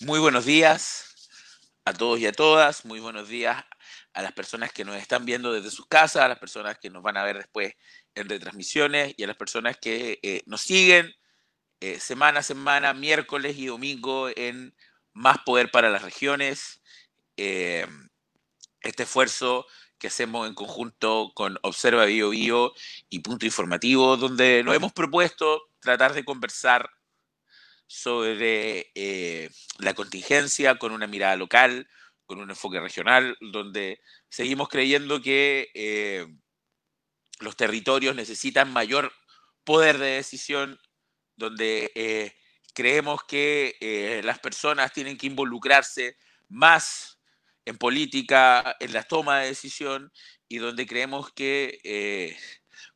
Muy buenos días a todos y a todas. Muy buenos días a las personas que nos están viendo desde sus casas, a las personas que nos van a ver después en retransmisiones y a las personas que eh, nos siguen eh, semana semana, miércoles y domingo en Más Poder para las Regiones. Eh, este esfuerzo que hacemos en conjunto con Observa Bio Bio y Punto Informativo, donde nos hemos propuesto tratar de conversar sobre eh, la contingencia con una mirada local, con un enfoque regional, donde seguimos creyendo que eh, los territorios necesitan mayor poder de decisión, donde eh, creemos que las personas tienen que involucrarse más en política, en la toma de decisión, y donde creemos que,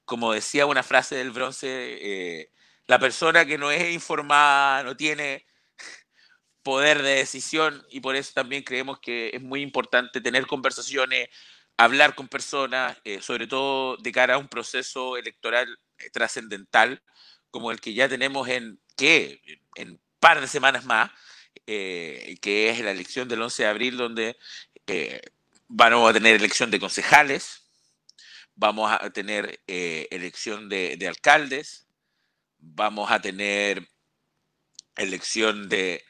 como decía una frase del bronce, la persona que no es informada, no tiene poder de decisión y por eso también creemos que es muy importante tener conversaciones, hablar con personas, eh, sobre todo de cara a un proceso electoral eh, trascendental como el que ya tenemos en qué, en par de semanas más, eh, que es la elección del 11 de abril, donde vamos a tener elección de concejales, vamos a tener elección de alcaldes, vamos a tener elección de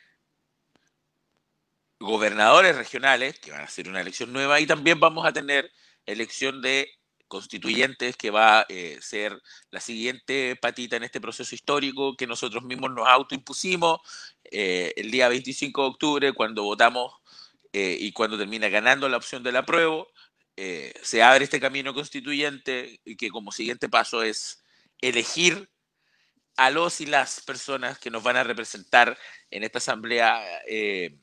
gobernadores regionales, que van a ser una elección nueva, y también vamos a tener elección de constituyentes, que va a eh, ser la siguiente patita en este proceso histórico que nosotros mismos nos autoimpusimos eh, el día 25 de octubre, cuando votamos eh, y cuando termina ganando la opción del apruebo, se abre este camino constituyente y que como siguiente paso es elegir a los y las personas que nos van a representar en esta asamblea eh,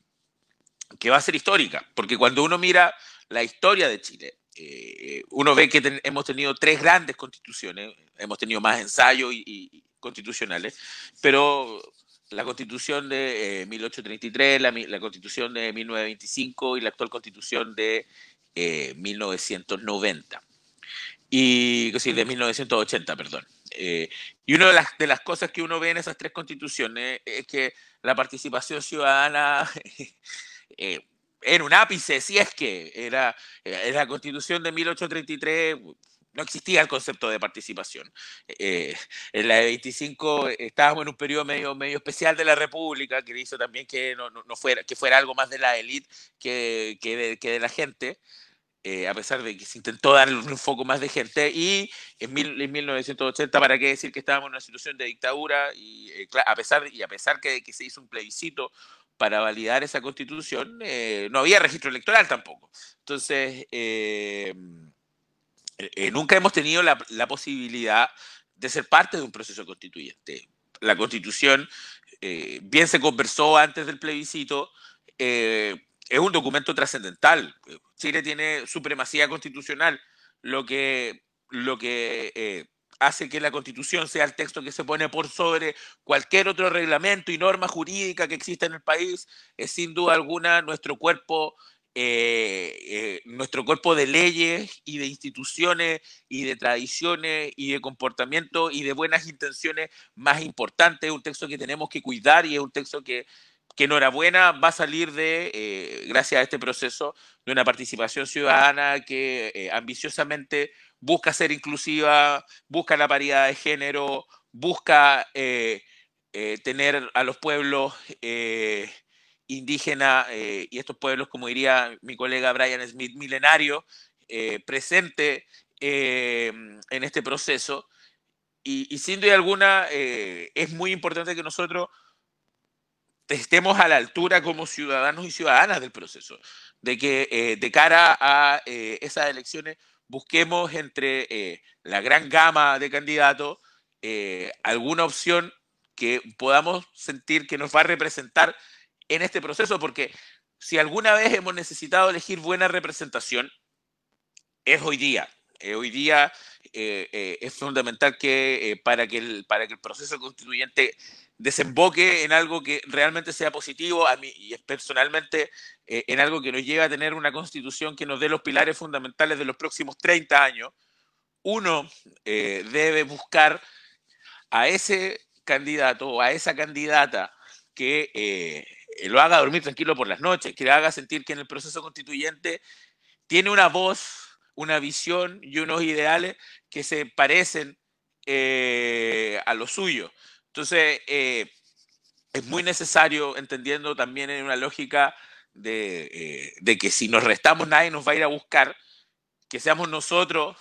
que va a ser histórica, porque cuando uno mira la historia de Chile, eh, uno ve que hemos tenido tres grandes constituciones, hemos tenido más ensayos y, constitucionales, pero la constitución de 1833, eh, la, la, constitución de 1925 y la actual constitución de 1990. Y, sí, de 1980, perdón. Eh, y una de las, de las cosas que uno ve en esas tres constituciones es que la participación ciudadana eh, era un ápice, si es que era, en la constitución de 1833 no existía el concepto de participación. Eh, en la de 25 estábamos en un periodo medio, medio especial de la República, que hizo también que, no, no fuera, que fuera algo más de la élite que, que, que de la gente. Eh, a pesar de que se intentó darle un foco más de gente, y en, 1980, ¿para qué decir que estábamos en una situación de dictadura? Y, eh, a pesar, y a pesar que, se hizo un plebiscito para validar esa constitución, eh, no había registro electoral tampoco. Entonces, nunca hemos tenido la, posibilidad de ser parte de un proceso constituyente. La constitución, bien se conversó antes del plebiscito, es un documento trascendental. Chile tiene supremacía constitucional, lo que, lo que eh, hace que la constitución sea el texto que se pone por sobre cualquier otro reglamento y norma jurídica que exista en el país, es sin duda alguna nuestro cuerpo. Eh, eh, nuestro cuerpo de leyes y de instituciones y de tradiciones y de comportamiento y de buenas intenciones más importante, es un texto que tenemos que cuidar y es un texto que que enhorabuena va a salir de, eh, gracias a este proceso, de una participación ciudadana que eh, ambiciosamente busca ser inclusiva, busca la paridad de género, busca eh, tener a los pueblos indígenas y estos pueblos, como diría mi colega Brian Smith, milenarios, presente en este proceso. Y, y, sin duda alguna es muy importante que nosotros estemos a la altura como ciudadanos y ciudadanas del proceso, de que eh, de cara a eh, esas elecciones busquemos entre eh, la gran gama de candidatos alguna opción que podamos sentir que nos va a representar en este proceso, porque si alguna vez hemos necesitado elegir buena representación, es hoy día. hoy día es fundamental que, para, que para que el proceso constituyente desemboque en algo que realmente sea positivo a mí y personalmente eh, en algo que nos lleve a tener una constitución que nos dé los pilares fundamentales de los próximos 30 años, uno eh, debe buscar a ese candidato o a esa candidata que eh, lo haga dormir tranquilo por las noches, que le haga sentir que en el proceso constituyente tiene una voz, una visión y unos ideales que se parecen eh, a lo suyo. Entonces, eh, es muy necesario, entendiendo también en una lógica de, de, que si nos restamos nadie nos va a ir a buscar, que seamos nosotros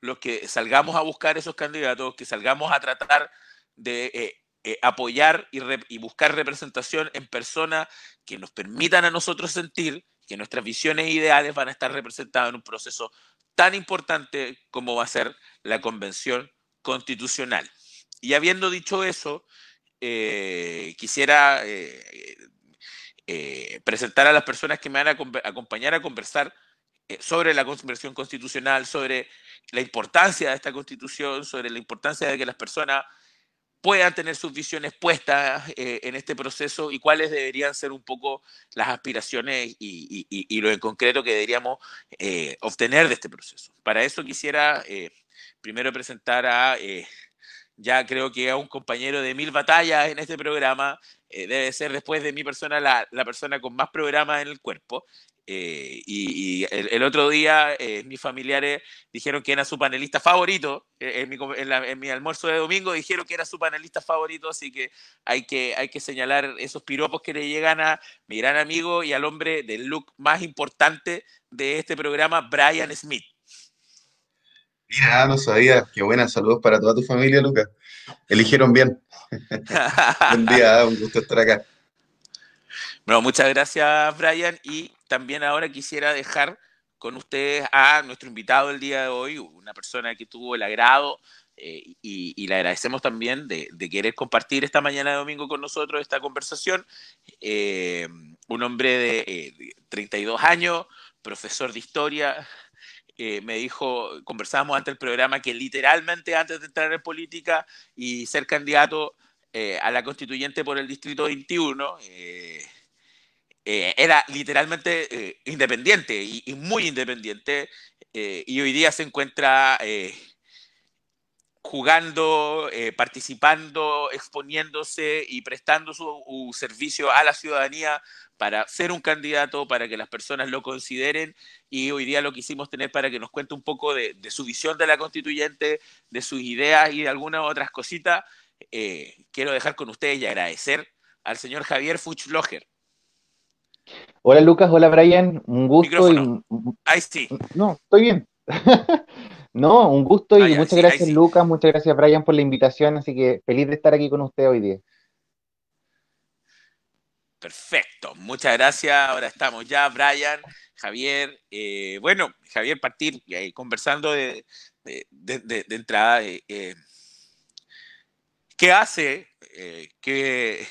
los que salgamos a buscar esos candidatos, que salgamos a tratar de eh, eh, apoyar y, buscar representación en personas que nos permitan a nosotros sentir que nuestras visiones e ideales van a estar representadas en un proceso tan importante como va a ser la convención constitucional. Y habiendo dicho eso, eh, quisiera presentar a las personas que me van a acompañar a conversar sobre la convención constitucional, sobre la importancia de esta constitución, sobre la importancia de que las personas puedan tener sus visiones puestas eh, en este proceso y cuáles deberían ser un poco las aspiraciones y, lo en concreto que deberíamos eh, obtener de este proceso. Para eso quisiera eh, primero presentar a, ya creo que a un compañero de mil batallas en este programa, debe ser después de mi persona la, la persona con más programas en el cuerpo, eh, y, el, otro día eh, mis familiares dijeron que era su panelista favorito, eh, en, mi, en, mi, almuerzo de domingo dijeron que era su panelista favorito, así que hay, que hay que señalar esos piropos que le llegan a mi gran amigo y al hombre del look más importante de este programa, Brian Smith. Mira, no sabía. Qué buena. Saludos para toda tu familia, Lucas. Eligieron bien. Buen día, un gusto estar acá. Bueno, muchas gracias, Brian. Y también ahora quisiera dejar con ustedes a nuestro invitado el día de hoy, una persona que tuvo el agrado eh, y, le agradecemos también de, querer compartir esta mañana de domingo con nosotros esta conversación. Eh, un hombre de 32 eh, años, profesor de historia. Me dijo, conversábamos antes del programa, que literalmente antes de entrar en política y ser candidato a la constituyente por el Distrito 21, eh, era literalmente eh, independiente y, muy independiente eh, y hoy día se encuentra jugando, participando, exponiéndose y prestando su, servicio a la ciudadanía para ser un candidato, para que las personas lo consideren y hoy día lo quisimos tener para que nos cuente un poco de, su visión de la constituyente, de sus ideas y de algunas otras cositas. quiero dejar con ustedes y agradecer al señor Javier Fuchloger Hola Lucas, hola Brian, un gusto. Y... Ahí sí. No, estoy bien. no, un gusto y muchas gracias Lucas, muchas gracias Brian por la invitación, así que feliz de estar aquí con usted hoy día. Perfecto, muchas gracias. Ahora estamos ya, Brian, Javier. Eh, bueno, Javier, partir eh, conversando de, entrada. Eh, ¿Qué hace que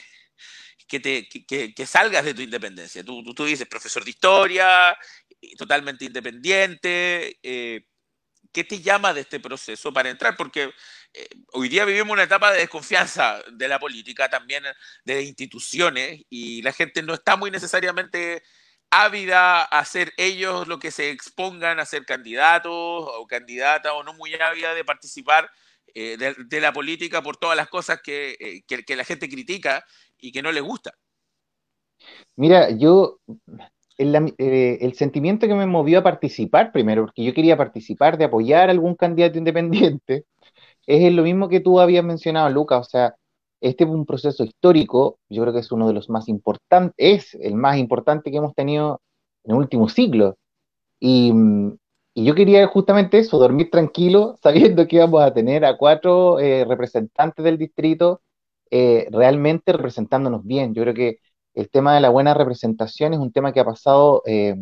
que, te, que, salgas de tu independencia. Tú, tú, dices, profesor de historia, totalmente independiente. Eh, ¿Qué te llama de este proceso para entrar? Porque eh, hoy día vivimos una etapa de desconfianza de la política, también de instituciones, y la gente no está muy necesariamente ávida a hacer ellos lo que se expongan a ser candidatos o candidatas, o no muy ávida de participar eh, de, la política por todas las cosas que, que la gente critica y que no le gusta. Mira, yo, eh, el, sentimiento que me movió a participar primero, porque yo quería participar de apoyar a algún candidato independiente, es lo mismo que tú habías mencionado, Lucas, o sea, este es un proceso histórico, yo creo que es uno de los más importantes, es el más importante que hemos tenido en el último siglo. Y, yo quería justamente eso, dormir tranquilo, sabiendo que íbamos a tener a cuatro eh, representantes del distrito eh, realmente representándonos bien. Yo creo que el tema de la buena representación es un tema que ha pasado eh,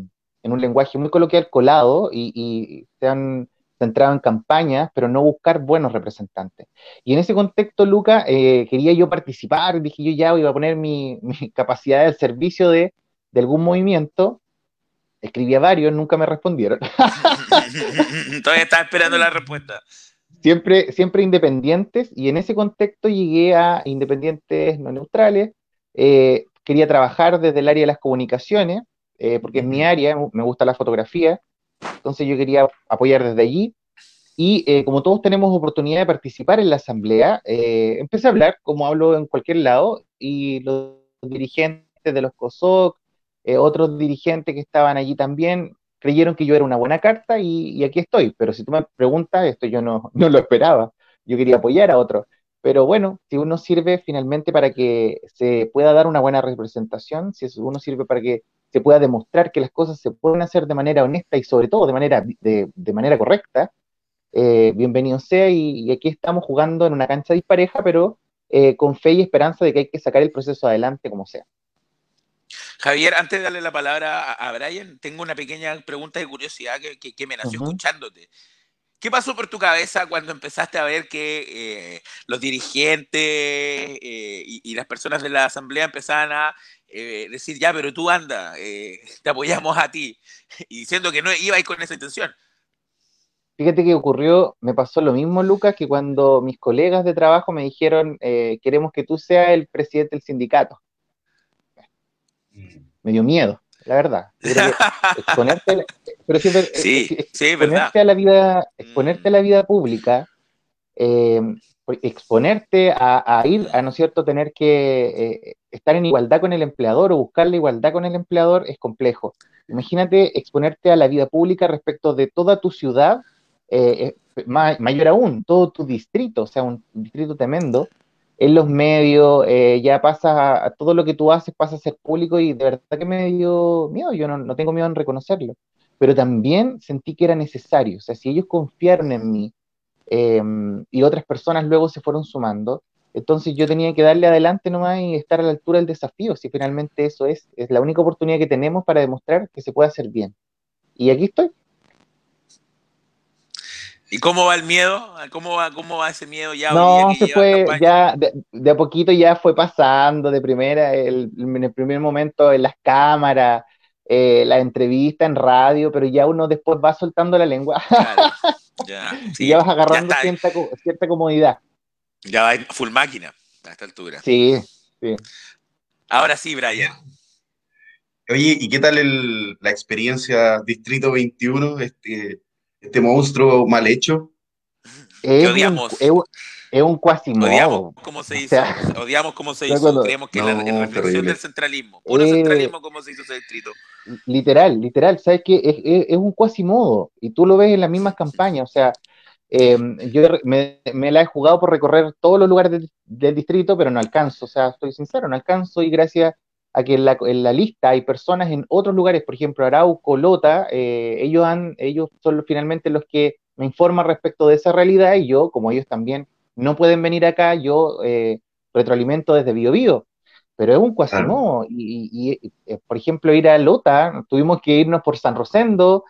en un lenguaje muy coloquial colado y, se han centrado en campañas, pero no buscar buenos representantes. Y en ese contexto, Luca, eh, quería yo participar, dije yo ya iba a poner mi, capacidad al servicio de, de algún movimiento, escribí a varios, nunca me respondieron. Todavía estaba esperando la respuesta siempre, siempre independientes, y en ese contexto llegué a independientes no neutrales. Eh, quería trabajar desde el área de las comunicaciones, eh, porque es mi área, me gusta la fotografía, entonces yo quería apoyar desde allí. Y eh, como todos tenemos oportunidad de participar en la asamblea, empecé a hablar, como hablo en cualquier lado, y lo dirigentes de los COSOC, eh, otros dirigentes que estaban allí también, creyeron que yo era una buena carta y, aquí estoy. Pero si tú me preguntas, esto yo no, no lo esperaba. Yo quería apoyar a otros. Pero bueno, si uno sirve finalmente para que se pueda dar una buena representación, si uno sirve para que se pueda demostrar que las cosas se pueden hacer de manera honesta y sobre todo de manera, de, manera correcta, eh, bienvenido sea y, aquí estamos jugando en una cancha dispareja, pero eh, con fe y esperanza de que hay que sacar el proceso adelante como sea. Javier, antes de darle la palabra a, Brian, tengo una pequeña pregunta de curiosidad que, me nació escuchándote. ¿Qué pasó por tu cabeza cuando empezaste a ver que eh, los dirigentes eh, y, las personas de la asamblea empezaban a eh, decir, ya, pero tú anda, te apoyamos a ti, y diciendo que no iba con esa intención? Fíjate que ocurrió, me pasó lo mismo, Lucas, que cuando mis colegas de trabajo me dijeron, queremos que tú seas el presidente del sindicato. Mm. Me dio miedo la verdad. exponerte, pero siempre, sí, exponerte a la vida, exponerte a la vida pública, eh, exponerte a, ir a, ¿no es cierto?, tener que eh, estar en igualdad con el empleador o buscar la igualdad con el empleador es complejo. Imagínate exponerte a la vida pública respecto de toda tu ciudad, eh, mayor aún, todo tu distrito, o sea, un distrito tremendo, en los medios, eh, ya pasa, a, todo lo que tú haces pasa a ser público y de verdad que me dio miedo, yo no, tengo miedo en reconocerlo, pero también sentí que era necesario, o sea, si ellos confiaron en mí em, y otras personas luego se fueron sumando, entonces yo tenía que darle adelante nomás y estar a la altura del desafío, si finalmente eso es, es la única oportunidad que tenemos para demostrar que se puede hacer bien. Y aquí estoy. ¿Y cómo va el miedo? ¿Cómo va, cómo va ese miedo ya? No, se fue, ya de, a poquito ya fue pasando de primera, en el primer momento en las cámaras, eh, la entrevista en radio, pero ya uno después va soltando la lengua. ya, y ya vas agarrando cierta, cierta, comodidad. Ya va full máquina a esta altura. Sí, sí. Ahora sí, Brian. Oye, ¿y qué tal el, la experiencia Distrito 21? Este, este monstruo mal hecho. Es odiamos. Un, es, un cuasimodo. Odiamos cómo se hizo. odiamos cómo se hizo. Creemos que la, reflexión del centralismo. Puro centralismo, cómo se hizo ese distrito. Literal, literal. Sabes que es, es, un cuasimodo. Y tú lo ves en las mismas campañas. O sea, eh, yo me, me, la he jugado por recorrer todos los lugares del, del, distrito, pero no alcanzo. O sea, estoy sincero, no alcanzo. Y gracias a que en la, lista hay personas en otros lugares, por ejemplo, Arauco, Lota, eh, ellos, han, ellos son finalmente los que me informan respecto de esa realidad y yo, como ellos también no pueden venir acá, yo eh, retroalimento desde Bio, Pero es un cuasimodo. Y, eh, por ejemplo, ir a Lota, tuvimos que irnos por San Rosendo,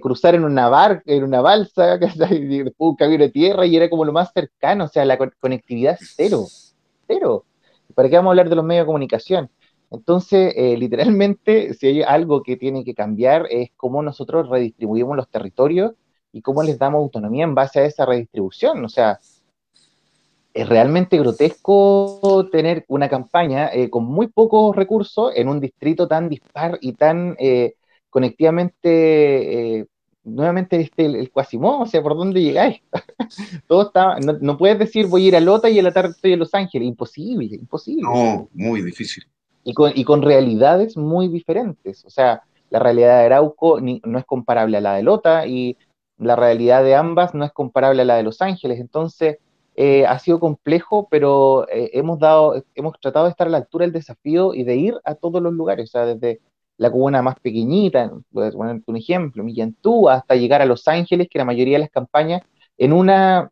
cruzar en una barca, en una balsa, un camino de tierra y era como lo más cercano, o sea, la conectividad cero, cero. ¿Para qué vamos a hablar de los medios de comunicación? Entonces, eh, literalmente, si hay algo que tiene que cambiar es cómo nosotros redistribuimos los territorios y cómo les damos autonomía en base a esa redistribución. O sea, es realmente grotesco tener una campaña eh, con muy pocos recursos en un distrito tan dispar y tan eh, conectivamente, nuevamente este, el, el o sea, ¿por dónde llegáis? Todo está, no, no, puedes decir voy a ir a Lota y a la tarde estoy en Los Ángeles, imposible, imposible. No, muy difícil y con, realidades muy diferentes. O sea, la realidad de Arauco no es comparable a la de Lota y la realidad de ambas no es comparable a la de Los Ángeles. Entonces, eh, ha sido complejo, pero eh, hemos, dado, hemos tratado de estar a la altura del desafío y de ir a todos los lugares, o sea, desde la comuna más pequeñita, puedes ponerte un ejemplo, Millantú, hasta llegar a Los Ángeles, que la mayoría de las campañas, en una,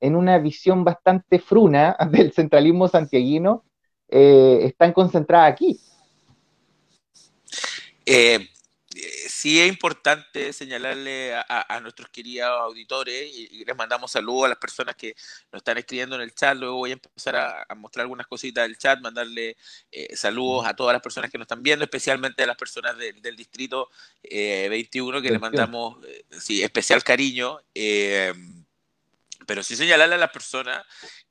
en una visión bastante fruna del centralismo santiaguino, eh, están concentradas aquí. Eh, sí es importante señalarle a, nuestros queridos auditores y, les mandamos saludos a las personas que nos están escribiendo en el chat. Luego voy a empezar a, mostrar algunas cositas del chat, mandarle eh, saludos a todas las personas que nos están viendo, especialmente a las personas del distrito 21 que les mandamos sí, especial cariño. pero sí señalarle a las personas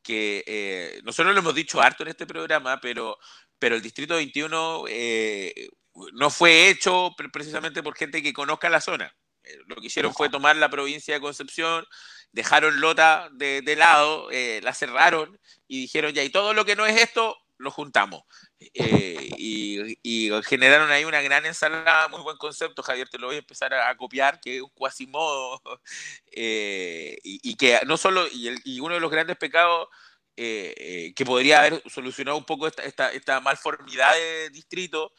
que eh, nosotros lo hemos dicho harto en este programa, pero, pero el Distrito 21 eh, no fue hecho precisamente por gente que conozca la zona. Eh, lo que hicieron fue tomar la provincia de Concepción, dejaron Lota de, lado, la cerraron y dijeron ya, y todo lo que no es esto, lo juntamos. Eh, y, generaron ahí una gran ensalada, muy buen concepto, Javier, te lo voy a empezar a, copiar, que es un cuasimodo, eh, y, que no solo, y, uno de los grandes pecados eh, que podría haber solucionado un poco esta, esta, esta malformidad de distrito,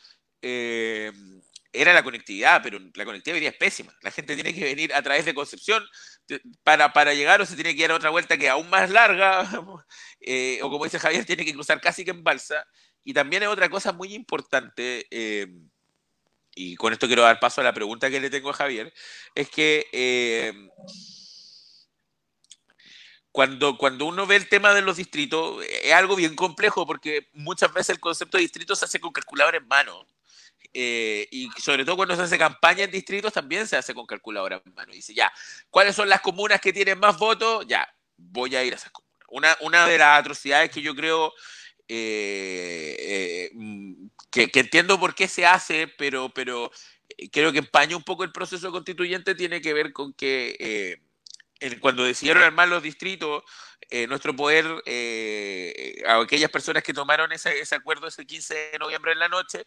era la conectividad, pero la conectividad es pésima. La gente tiene que venir a través de Concepción para, para llegar o se tiene que dar otra vuelta que aún más larga, eh, o como dice Javier, tiene que cruzar casi que en balsa. Y también es otra cosa muy importante, eh, y con esto quiero dar paso a la pregunta que le tengo a Javier, es que eh, cuando, cuando uno ve el tema de los distritos, es algo bien complejo porque muchas veces el concepto de distrito se hace con calculador en mano. Eh, y sobre todo cuando se hace campaña en distritos también se hace con calculadora en mano. Dice, ya, ¿cuáles son las comunas que tienen más votos? Ya, voy a ir a esas comunas. Una, una de las atrocidades que yo creo eh, eh, mm, que, entiendo por qué se hace, pero, pero creo que empaña un poco el proceso constituyente, tiene que ver con que cuando decidieron armar los distritos, nuestro poder, a aquellas personas que tomaron ese, ese, acuerdo ese 15 de noviembre en la noche,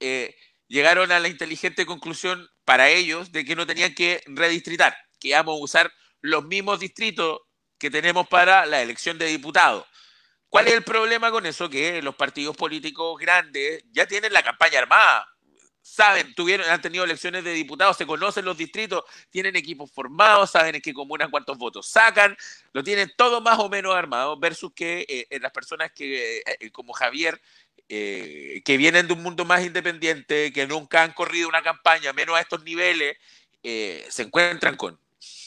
eh, llegaron a la inteligente conclusión para ellos de que no tenían que redistritar, que íbamos a usar los mismos distritos que tenemos para la elección de diputados. ¿Cuál es el problema con eso? Que los partidos políticos grandes ya tienen la campaña armada. Saben, tuvieron, han tenido elecciones de diputados, se conocen los distritos, tienen equipos formados, saben en qué comunas cuántos votos sacan, lo tienen todo más o menos armado, versus que eh, las personas que, eh, como Javier, eh, que vienen de un mundo más independiente, que nunca han corrido una campaña, menos a estos niveles, eh, se encuentran con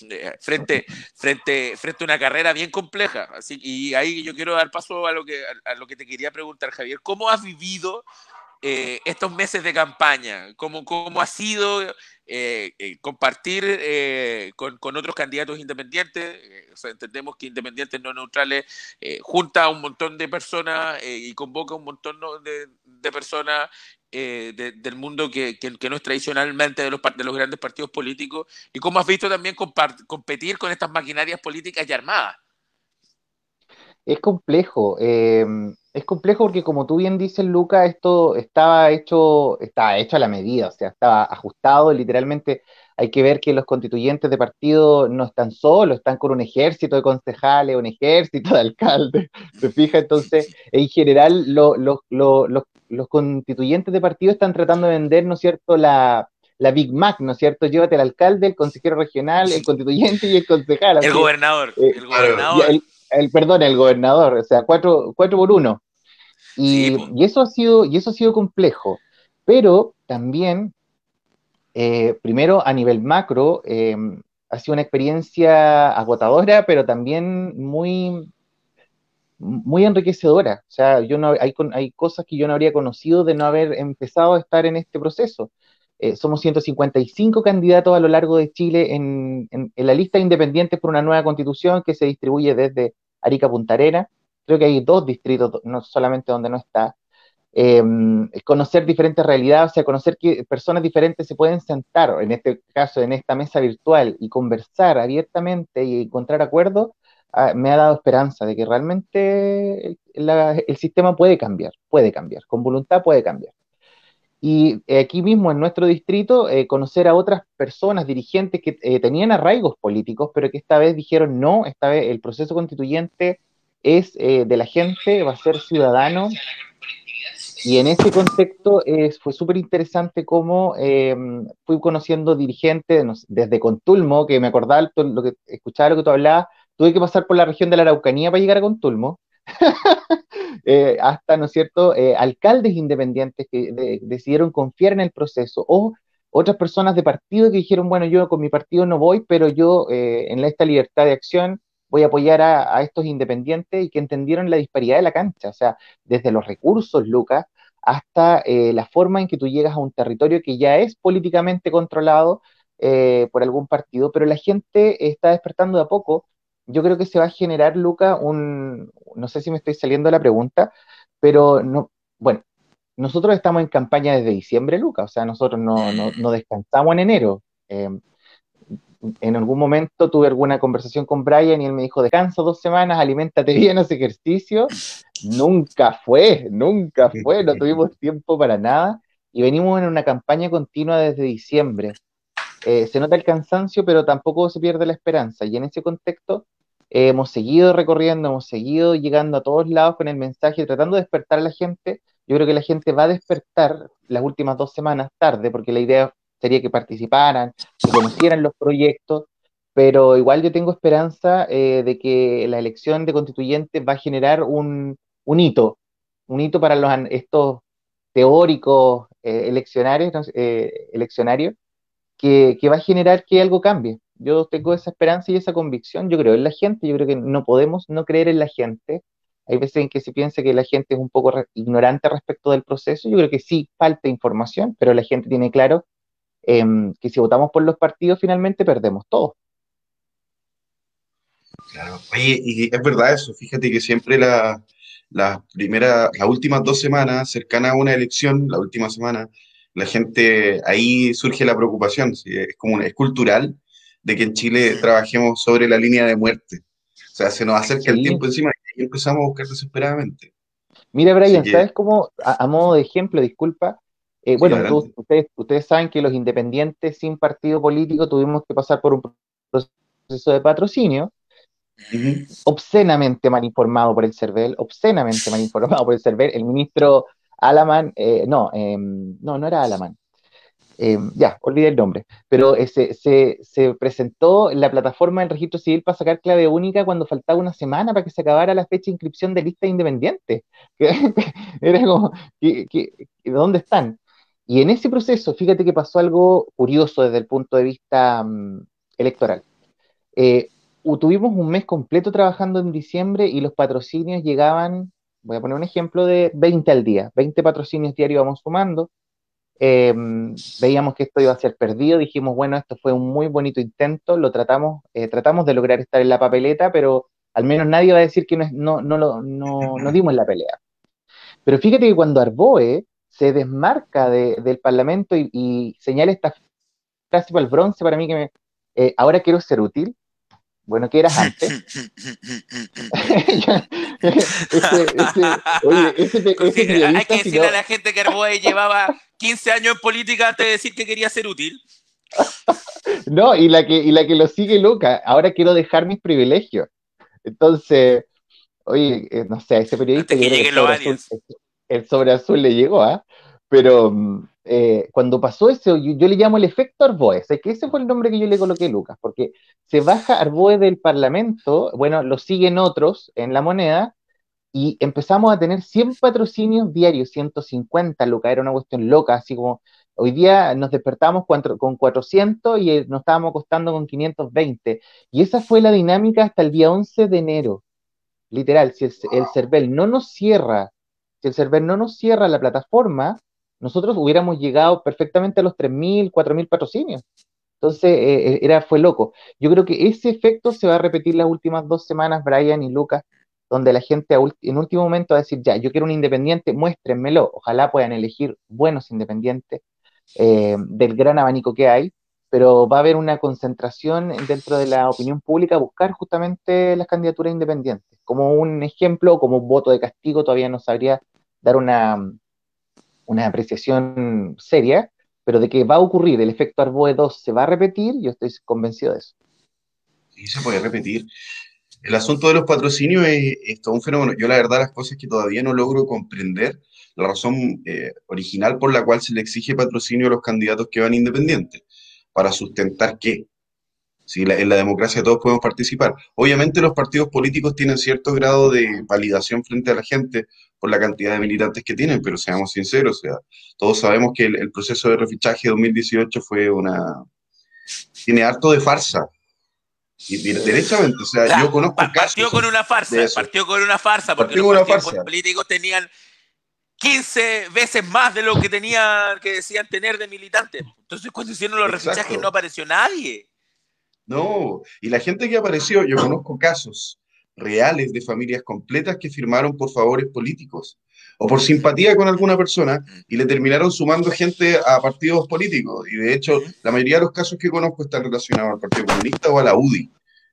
eh, frente, frente, frente a una carrera bien compleja. Así, y ahí yo quiero dar paso a lo que, a lo que te quería preguntar, Javier. ¿Cómo has vivido estos meses de campaña? ¿Cómo, cómo ha sido eh, eh, compartir eh, con, con, otros candidatos independientes. entendemos que independientes no neutrales junta a un montón de personas y convoca a un montón de, de personas del mundo que, que, no es tradicionalmente de los, de los grandes partidos políticos. ¿Y cómo has visto también competir con estas maquinarias políticas y armadas? Es complejo. es complejo porque, como tú bien dices, Luca, esto estaba hecho, estaba hecho a la medida, o sea, estaba ajustado. Literalmente, hay que ver que los constituyentes de partido no están solos, están con un ejército de concejales, un ejército de alcaldes. ¿Se fija? Entonces, en general, los constituyentes de partido están tratando de vender, ¿no es cierto?, la, Big Mac, ¿no es cierto? Llévate el alcalde, el consejero regional, el constituyente y el concejal. El gobernador. Eh, el gobernador el, perdón, el gobernador, o sea, cuatro, cuatro por uno. Y, eso ha sido, y eso ha sido complejo. Pero también, eh, primero a nivel macro, em, ha sido una experiencia agotadora, pero también muy, muy enriquecedora. O sea, yo no, hay, hay cosas que yo no habría conocido de no haber empezado a estar en este proceso. Eh, somos 155 candidatos a lo largo de Chile en, la lista de independientes por una nueva constitución que se distribuye desde Arica a Punta Arena. Creo que hay dos distritos, no solamente donde no está. Em, conocer diferentes realidades, o sea, conocer que personas diferentes se pueden sentar, en este caso, en esta mesa virtual y conversar abiertamente y encontrar acuerdos, ah, me ha dado esperanza de que realmente el sistema puede cambiar, puede cambiar, con voluntad puede cambiar. Y eh, aquí mismo en nuestro distrito, eh, conocer a otras personas, dirigentes que eh, tenían arraigos políticos, pero que esta vez dijeron no, esta vez el proceso constituyente es de la gente, va a ser ciudadano. Y en ese contexto fue súper interesante cómo fui conociendo dirigentes desde Contulmo, que me acordaba lo que escuchaba lo que tú hablabas, tuve que pasar por la región de la Araucanía para llegar a Contulmo. Eh, hasta, ¿no es cierto?, eh, alcaldes independientes que decidieron confiar en el proceso o otras personas de partido que dijeron, bueno, yo con mi partido no voy, pero yo eh, en esta libertad de acción voy a apoyar a, estos independientes y que entendieron la disparidad de la cancha, o sea, desde los recursos, Lucas, hasta la forma en que tú llegas a un territorio que ya es políticamente controlado por algún partido, pero la gente está despertando de a poco yo creo que se va a generar, Luca, un, no sé si me estoy saliendo de la pregunta, pero no, bueno, nosotros estamos en campaña desde diciembre, Luca, o sea, nosotros no, no, descansamos en enero. Em, en algún momento tuve alguna conversación con Brian y él me dijo, descansa dos semanas, alimentate bien, haz ejercicio. Nunca fue, nunca fue, no tuvimos tiempo para nada y venimos en una campaña continua desde diciembre. Eh, se nota el cansancio, pero tampoco se pierde la esperanza. Y en ese contexto hemos seguido recorriendo, hemos seguido llegando a todos lados con el mensaje, tratando de despertar a la gente. Yo creo que la gente va a despertar las últimas dos semanas tarde, porque la idea sería que participaran, que conocieran los proyectos, pero igual yo tengo esperanza eh, de que la elección de constituyentes va a generar un, hito, un hito para los, estos teóricos eh, eleccionarios, eh, eleccionarios que, va a generar que algo cambie. Yo tengo esa esperanza y esa convicción, yo creo en la gente, yo creo que no podemos no creer en la gente. Hay veces en que se piensa que la gente es un poco ignorante respecto del proceso. Yo creo que sí, falta información, pero la gente tiene claro Em, que si votamos por los partidos finalmente perdemos todo. Claro, oye, y es verdad eso, fíjate que siempre la, la primera, las últimas dos semanas, cercanas a una elección, la última semana, la gente, ahí surge la preocupación, es como es cultural de que en Chile trabajemos sobre la línea de muerte. O sea, se nos acerca el tiempo encima y empezamos a buscar desesperadamente. Mira, Brian, ¿sabes cómo, a, modo de ejemplo, disculpa, eh, bueno, ustedes, ustedes saben que los independientes sin partido político tuvimos que pasar por un proceso de patrocinio, obscenamente mal informado por el CERVEL, obscenamente mal informado por el CERVEL, el ministro Alaman, eh, no, em, no, no era Alaman, em, ya, olvidé el nombre, pero se, se, presentó la plataforma del registro civil para sacar clave única cuando faltaba una semana para que se acabara la fecha de inscripción de lista independiente. Era como, ¿dónde están? Y en ese proceso, fíjate que pasó algo curioso desde el punto de vista mm, electoral. Eh, tuvimos un mes completo trabajando en diciembre y los patrocinios llegaban, voy a poner un ejemplo de 20 al día, 20 patrocinios diarios íbamos sumando. Em, veíamos que esto iba a ser perdido, dijimos, bueno, esto fue un muy bonito intento, lo tratamos, eh, tratamos de lograr estar en la papeleta, pero al menos nadie va a decir que no, no, no, no, no dimos la pelea. Pero fíjate que cuando Arboe se desmarca del Parlamento y, señala esta frase para el bronce para mí que me, eh, ahora quiero ser útil. Bueno, ¿qué eras antes? Hay que decirle a la gente que Arboe llevaba 15 años en política antes de decir que quería ser útil. no, y la, que, y la que lo sigue Luca, ahora quiero dejar mis privilegios. Entonces, oye, eh, no sé, ese periodista... que lleguen los el sobre azul le llegó, ¿ah? Pero mm, eh, cuando pasó eso, yo, le llamo el efecto Arboe, es que ese fue el nombre que yo le coloqué Lucas, porque se baja Arboe del Parlamento, bueno, lo siguen otros en la moneda, y empezamos a tener 100 patrocinios diarios, 150, Lucas, era una cuestión loca, así como hoy día nos despertamos con 400 y eh, nos estábamos acostando con 520, y esa fue la dinámica hasta el día 11 de enero, literal, si el, el CERVEL no nos cierra si el server no nos cierra la plataforma, nosotros hubiéramos llegado perfectamente a los 3.000, 4.000 patrocinios. Entonces, eh, eh, era, fue loco. Yo creo que ese efecto se va a repetir las últimas dos semanas, Brian y Lucas, donde la gente en último momento va a decir, ya, yo quiero un independiente, muéstrenmelo. Ojalá puedan elegir buenos independientes eh, del gran abanico que hay, pero va a haber una concentración dentro de la opinión pública a buscar justamente las candidaturas independientes como un ejemplo, como un voto de castigo, todavía no sabría dar una, una apreciación seria, pero de que va a ocurrir el efecto Arboe 2 se va a repetir, yo estoy convencido de eso. Sí, se puede repetir. El asunto de los patrocinios es, un fenómeno. Yo la verdad las cosas que todavía no logro comprender, la razón eh, original por la cual se le exige patrocinio a los candidatos que van independientes, para sustentar qué, ¿sí? en la democracia todos podemos participar. Obviamente los partidos políticos tienen cierto grado de validación frente a la gente por la cantidad de militantes que tienen, pero seamos sinceros, o sea, todos sabemos que el, proceso de refichaje 2018 fue una... tiene harto de farsa. Y, derechamente, o sea, yo conozco Partió con una farsa, partió con una farsa, porque los partidos políticos tenían 15 veces más de lo que tenían, que decían tener de militantes. Entonces, cuando hicieron los refichajes no apareció nadie. No, y la gente que apareció, yo conozco casos reales de familias completas que firmaron por favores políticos. o por simpatía con alguna persona y le terminaron sumando gente a partidos políticos. Y de hecho, la mayoría de los casos que conozco están relacionados al Partido Comunista o a la UDI.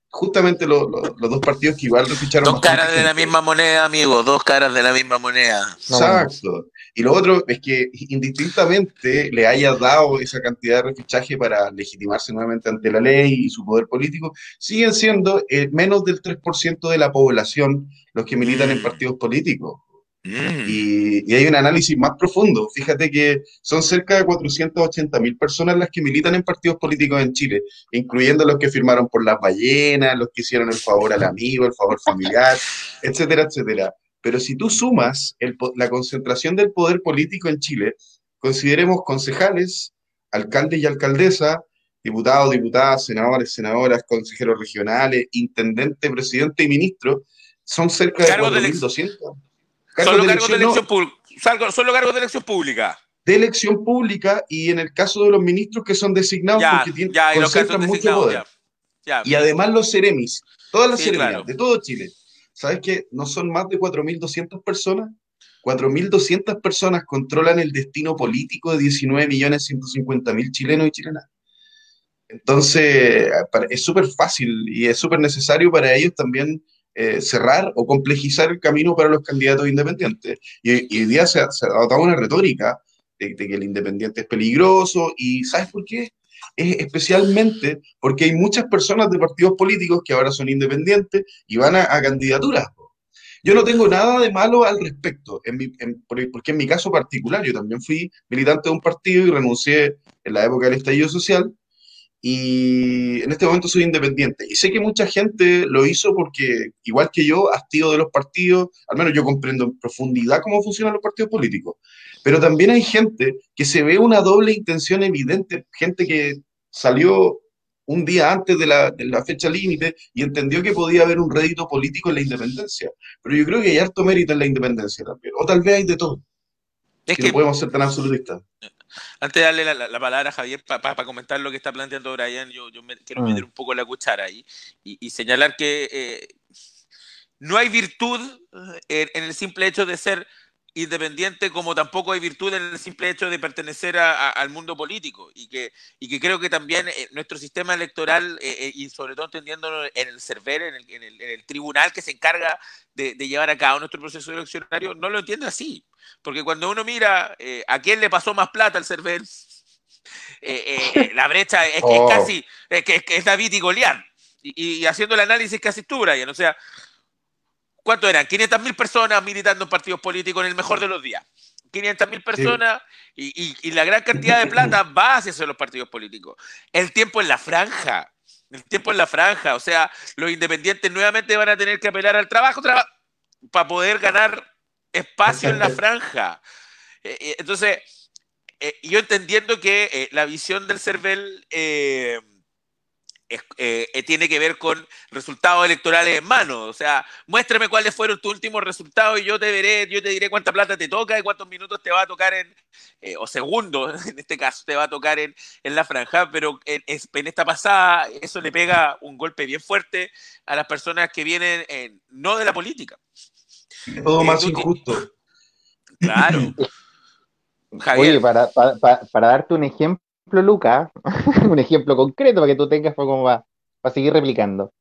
Justamente los dos partidos que igual ficharon. Dos caras de la misma moneda, amigo, dos caras de la misma moneda. Exacto. Y lo otro es que indistintamente le haya dado esa cantidad de refichaje para legitimarse nuevamente ante la ley y su poder político, siguen siendo eh, menos del 3% de la población los que militan en mm. partidos políticos. Mm. Y, hay un análisis más profundo. Fíjate que son cerca de 480 mil personas las que militan en partidos políticos en Chile, incluyendo los que firmaron por las ballenas, los que hicieron el favor al amigo, el favor familiar, etcétera, etcétera. Pero si tú sumas la concentración del poder político en Chile, consideremos concejales, alcaldes y alcaldesa, diputados, diputadas, senadores, senadoras, consejeros regionales, intendente, presidente y ministro, son cerca de 4.200. Solo cargos de elección. Solo cargos de elección pública. De elección pública y en el caso de los ministros que son designados porque tienen, concentran mucho poder. y además los seremis, todas las sí, de todo Chile. ¿Sabes qué? No son más de 4.200 personas. 4.200 personas controlan el destino político de 19.150.000 chilenos y chilenas. Entonces, es súper fácil y es súper necesario para ellos también eh, cerrar o complejizar el camino para los candidatos independientes. Y, hoy día se, ha adoptado una retórica de, que el independiente es peligroso y ¿sabes por qué? Es especialmente porque hay muchas personas de partidos políticos que ahora son independientes y van a, candidaturas. Yo no tengo nada de malo al respecto, porque en mi caso particular, yo también fui militante de un partido y renuncié en la época del estallido social, y en este momento soy independiente. Y sé que mucha gente lo hizo porque, igual que yo, hastío de los partidos, al menos yo comprendo en profundidad cómo funcionan los partidos políticos. Pero también hay gente que se ve una doble intención evidente, gente que salió un día antes de la, de la fecha límite y entendió que podía haber un rédito político en la independencia. Pero yo creo que hay harto mérito en la independencia también. O tal vez hay de todo. Es que, no podemos ser tan absolutistas. Antes de darle la, palabra a Javier para comentar lo que está planteando Brian, yo, yo me, quiero mm. meter un poco la cuchara ahí y, señalar que eh, no hay virtud eh, en, el simple hecho de ser independiente como tampoco hay virtud en el simple hecho de pertenecer al mundo político y que, y que creo que también eh, nuestro sistema electoral y sobre todo entendiéndolo en el server, en el, en el, tribunal que se encarga de, de, llevar a cabo nuestro proceso eleccionario, no lo entiende así. Porque cuando uno mira eh, a quién le pasó más plata al Cervel, eh, eh, la brecha es, oh. casi, que, es David y Goliat. Y, haciendo el análisis casi tú, Brian. O sea, ¿cuánto eran? 500.000 personas militando en partidos políticos en el mejor de los días. 500.000 personas y, la gran cantidad de plata va hacia los partidos políticos. El tiempo en la franja. El tiempo en la franja. O sea, los independientes nuevamente van a tener que apelar al trabajo para poder ganar espacio en la franja. Eh, eh, entonces, eh, yo entendiendo que la visión del CERVEL tiene que ver con resultados electorales en mano. O sea, muéstrame cuáles fueron tus últimos resultados y yo te veré, yo te diré cuánta plata te toca y cuántos minutos te va a tocar en, o segundos, en este caso, te va a tocar en, la franja. Pero en, en, esta pasada, eso le pega un golpe bien fuerte a las personas que vienen no de la política, todo eh, más injusto. Claro. Oye, para, darte un ejemplo, Luca, un ejemplo concreto para que tú tengas para, va, para seguir replicando.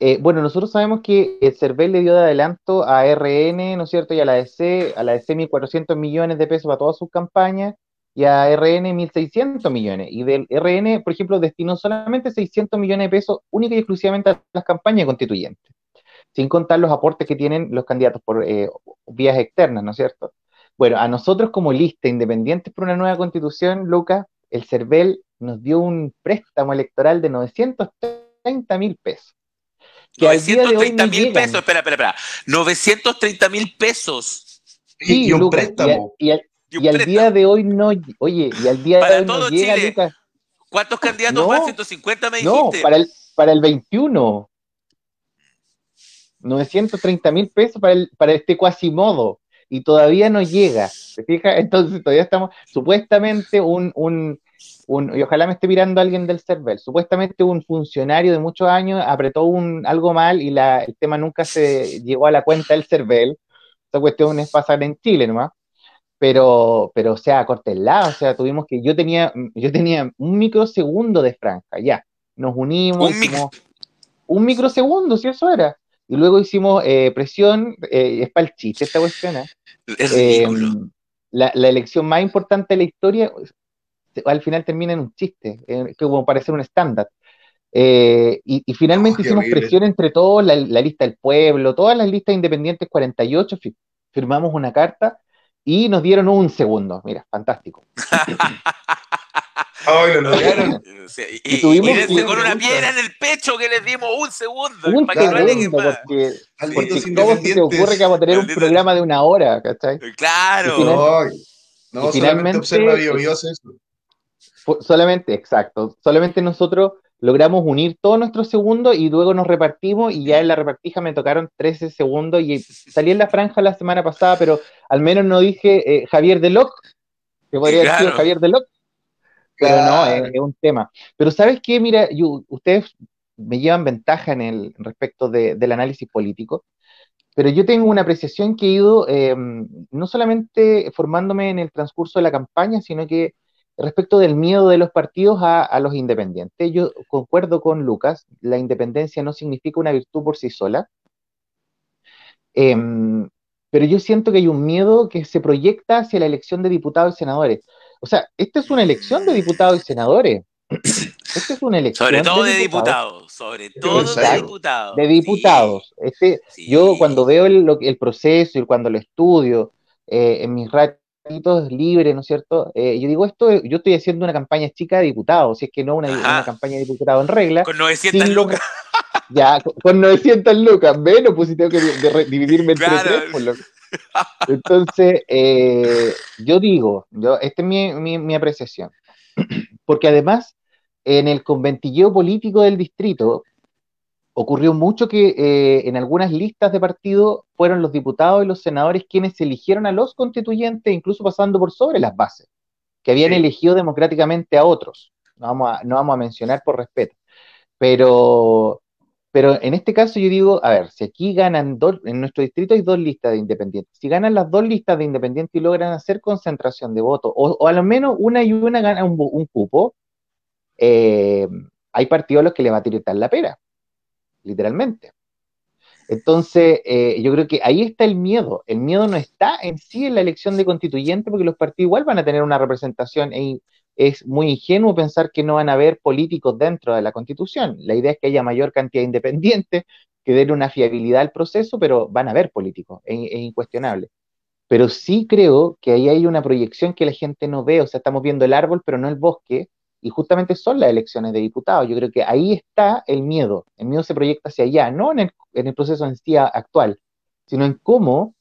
Eh, bueno, nosotros sabemos que el CERVEL le dio de adelanto a RN, ¿no es cierto? Y a la DC, a la DC 1.400 millones de pesos para todas sus campañas y a RN 1.600 millones. Y del RN, por ejemplo, destinó solamente 600 millones de pesos única y exclusivamente a las campañas constituyentes sin contar los aportes que tienen los candidatos por eh, vías externas, ¿no es cierto? Bueno, a nosotros como lista independientes por una nueva constitución, Lucas, el CERVEL nos dio un préstamo electoral de 930 mil pesos. 930 mil pesos, espera, espera, espera. 930 mil pesos. Sí, y un préstamo. Y, al, día de hoy no, oye, y al día de hoy no llega, Lucas. ¿Cuántos candidatos más? 150 me dijiste. No, para el, para el 21. 930 mil pesos para, el, para este cuasimodo y todavía no llega. ¿Se fija? Entonces todavía estamos, supuestamente un, un, un, y ojalá me esté mirando alguien del CERVEL, supuestamente un funcionario de muchos años apretó un, algo mal y la, el tema nunca se llegó a la cuenta del CERVEL, esa cuestión es pasar en Chile nomás. Pero, pero, o sea, lado, o sea, tuvimos que, yo tenía, yo tenía un microsegundo de franja, ya, nos unimos, un, un microsegundo, si eso era. Y luego hicimos eh, presión, eh, es para el chiste esta cuestión. ¿eh? Es eh, la, la, elección más importante de la historia al final termina en un chiste, que como parecer un estándar. y, y, finalmente hicimos presión entre todos, la, la, lista del pueblo, todas las listas independientes 48, firmamos una carta y nos dieron un segundo. Mira, fantástico. Ay, lo lograron. y, y, tuvimos y con una piedra en el pecho que les dimos un segundo. Un segundo, porque, porque ¿cómo se te ocurre que vamos a tener un programa de una hora? ¿cachai? Claro. Final, no, finalmente, observa bio, bio eso. Solamente, exacto. Solamente nosotros logramos unir todos nuestros segundos y luego nos repartimos y ya en la repartija me tocaron 13 segundos y salí en la franja la semana pasada, pero al menos no dije eh, Javier Deloc, que podría decir. Javier Deloc, pero no, es, un tema. Pero ¿sabes qué? Mira, yo, ustedes me llevan ventaja en el respecto de, del análisis político, pero yo tengo una apreciación que he ido eh, no solamente formándome en el transcurso de la campaña, sino que respecto del miedo de los partidos a, a, los independientes. Yo concuerdo con Lucas, la independencia no significa una virtud por sí sola, eh, pero yo siento que hay un miedo que se proyecta hacia la elección de diputados y senadores. O sea, esta es una elección de diputados y senadores. Esta es una elección. Sobre todo de diputados. sobre todo de diputados. De diputados. Sí. Este, sí. Yo cuando veo el, el, proceso y cuando lo estudio eh, en mis ratitos libres, ¿no es cierto? Eh, yo digo, esto, yo estoy haciendo una campaña chica de diputados, si es que no una, una campaña de diputados en regla. Con 900 lucas. Ya, con, con 900 lucas, menos, pues si tengo que dividirme entre claro. tres, por lo entonces, eh, yo digo, yo, esta es mi, mi, mi, apreciación, porque además en el conventilleo político del distrito ocurrió mucho que eh, en algunas listas de partido fueron los diputados y los senadores quienes eligieron a los constituyentes, incluso pasando por sobre las bases, que habían sí. elegido democráticamente a otros. No vamos a, no vamos a mencionar por respeto. Pero pero en este caso yo digo, a ver, si aquí ganan dos, en nuestro distrito hay dos listas de independientes, si ganan las dos listas de independientes y logran hacer concentración de votos, o, o a lo menos una y una gana un, un cupo, eh, hay partidos a los que le va a tirar la pera, literalmente. Entonces, eh, yo creo que ahí está el miedo. El miedo no está en sí en la elección de constituyente, porque los partidos igual van a tener una representación e es muy ingenuo pensar que no van a haber políticos dentro de la constitución. La idea es que haya mayor cantidad de independientes, que den una fiabilidad al proceso, pero van a haber políticos, es, es, incuestionable. Pero sí creo que ahí hay una proyección que la gente no ve, o sea, estamos viendo el árbol, pero no el bosque, y justamente son las elecciones de diputados. Yo creo que ahí está el miedo. El miedo se proyecta hacia allá, no en el, en el proceso en sí actual, sino en cómo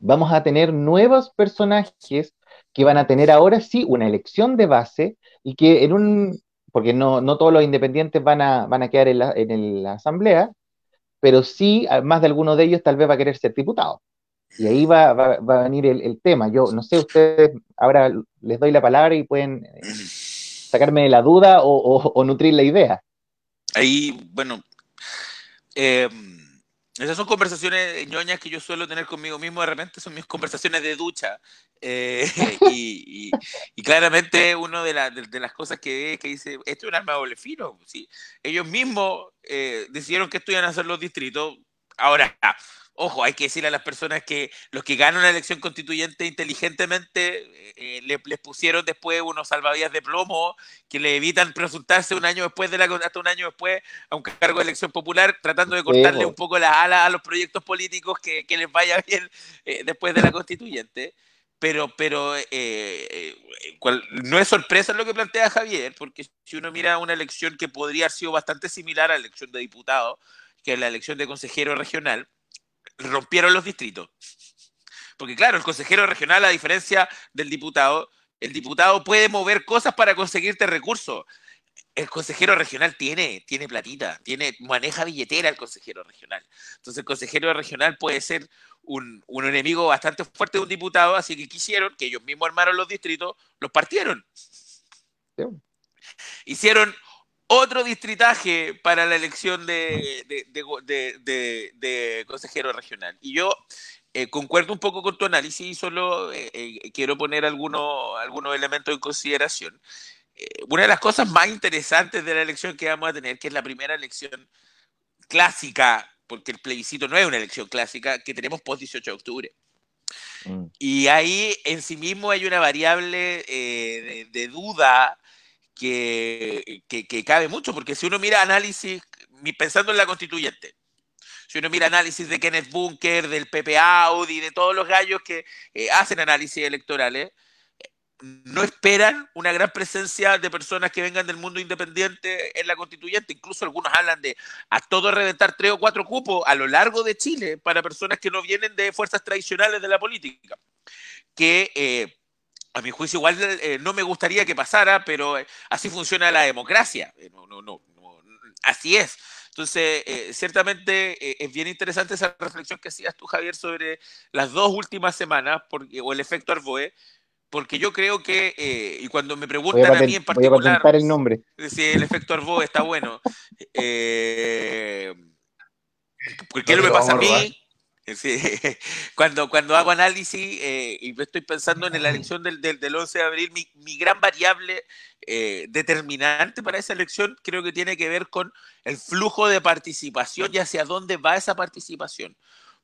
vamos a tener nuevos personajes que van a tener ahora sí una elección de base y que en un, porque no, no todos los independientes van a, van a quedar en la, en la asamblea, pero sí, más de alguno de ellos tal vez va a querer ser diputado. Y ahí va, va, a venir el, tema. Yo no sé, ustedes ahora les doy la palabra y pueden eh, sacarme la duda o, o, o nutrir la idea. Ahí, bueno, eh, esas son conversaciones ñoñas que yo suelo tener conmigo mismo, de repente son mis conversaciones de ducha. Eh, y, y, y, claramente una de, la, de, de, las cosas que que dice, esto es un arma de doble filo. ¿sí? Ellos mismos eh, decidieron que esto iban a hacer los distritos. Ahora, ojo, hay que decirle a las personas que los que ganan una elección constituyente inteligentemente eh, le, les pusieron después unos salvavidas de plomo que le evitan presentarse un año después de la hasta un año después a un cargo de elección popular, tratando de cortarle sí, un poco las alas a los proyectos políticos que, que les vaya bien eh, después de la constituyente. Pero, pero eh, eh, cual, no es sorpresa lo que plantea Javier, porque si uno mira una elección que podría haber sido bastante similar a la elección de diputado, que es la elección de consejero regional, rompieron los distritos. Porque claro, el consejero regional, a diferencia del diputado, el diputado puede mover cosas para conseguirte recursos. El consejero regional tiene, tiene platita, tiene, maneja billetera el consejero regional. Entonces el consejero regional puede ser un, un enemigo bastante fuerte de un diputado, así que quisieron, que ellos mismos armaron los distritos, los partieron. Sí. Hicieron otro distritaje para la elección de, de, de, de, consejero regional. Y yo eh, concuerdo un poco con tu análisis y solo eh, eh, quiero poner algunos, algunos elementos en consideración. una de las cosas más interesantes de la elección que vamos a tener, que es la primera elección clásica, porque el plebiscito no es una elección clásica, que tenemos post 18 de octubre. Mm. Y ahí en sí mismo hay una variable de, duda que, que, que, cabe mucho, porque si uno mira análisis, pensando en la constituyente, si uno mira análisis de Kenneth Bunker, del Pepe Audi, de todos los gallos que eh, hacen análisis electorales, no esperan una gran presencia de personas que vengan del mundo independiente en la constituyente. Incluso algunos hablan de a todo reventar tres o cuatro cupos a lo largo de Chile para personas que no vienen de fuerzas tradicionales de la política. Que eh, a mi juicio igual eh, no me gustaría que pasara, pero así funciona la democracia. no, no, no, así es. Entonces, eh, ciertamente eh, es bien interesante esa reflexión que hacías tú, Javier, sobre las dos últimas semanas porque, o el efecto Arboe, porque yo creo que, eh, y cuando me preguntan a, mí en particular, voy a el nombre. si el efecto Arboe está bueno, ¿por qué no me pasa a mí? Cuando, cuando hago análisis eh, y estoy pensando en la elección del, del, 11 de abril, mi, gran variable eh, determinante para esa elección creo que tiene que ver con el flujo de participación y hacia dónde va esa participación.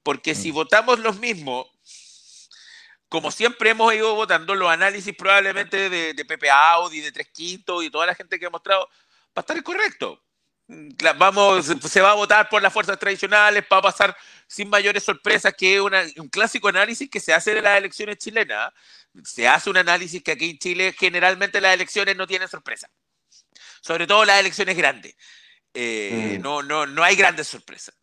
Porque si mm. votamos los mismos, como siempre hemos ido votando, los análisis probablemente de, de Pepe Audi, de Tres Quintos y toda la gente que ha mostrado, va a estar Vamos, se va a votar por las fuerzas tradicionales, va a pasar sin mayores sorpresas, que es un clásico análisis que se hace de las elecciones chilenas. Se hace un análisis que aquí en Chile generalmente las elecciones no tienen sorpresa, sobre todo las elecciones grandes. Eh, mm. no, no, no hay grandes sorpresas.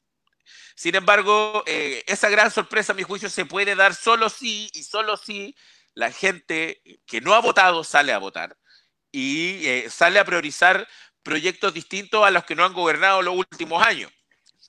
Sin embargo, eh, esa gran sorpresa, a mi juicio, se puede dar solo si y solo si la gente que no ha votado sale a votar y eh, sale a priorizar proyectos distintos a los que no han gobernado los últimos años,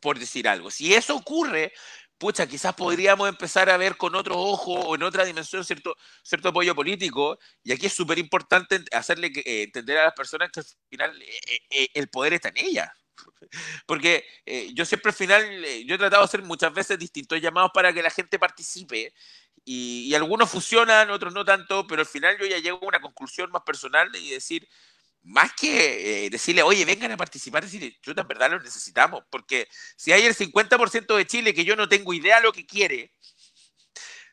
por decir algo. Si eso ocurre, pucha, quizás podríamos empezar a ver con otro ojo o en otra dimensión cierto, cierto apoyo político. Y aquí es súper importante hacerle eh, entender a las personas que al final eh, eh, el poder está en ellas. Porque yo siempre al final, yo he tratado de hacer muchas veces distintos llamados para que la gente participe y, y, algunos funcionan, otros no tanto, pero al final yo ya llego a una conclusión más personal y decir, más que eh, decirle, oye, vengan a participar, decirle, yo en verdad lo necesitamos, porque si hay el 50% de Chile que yo no tengo idea lo que quiere,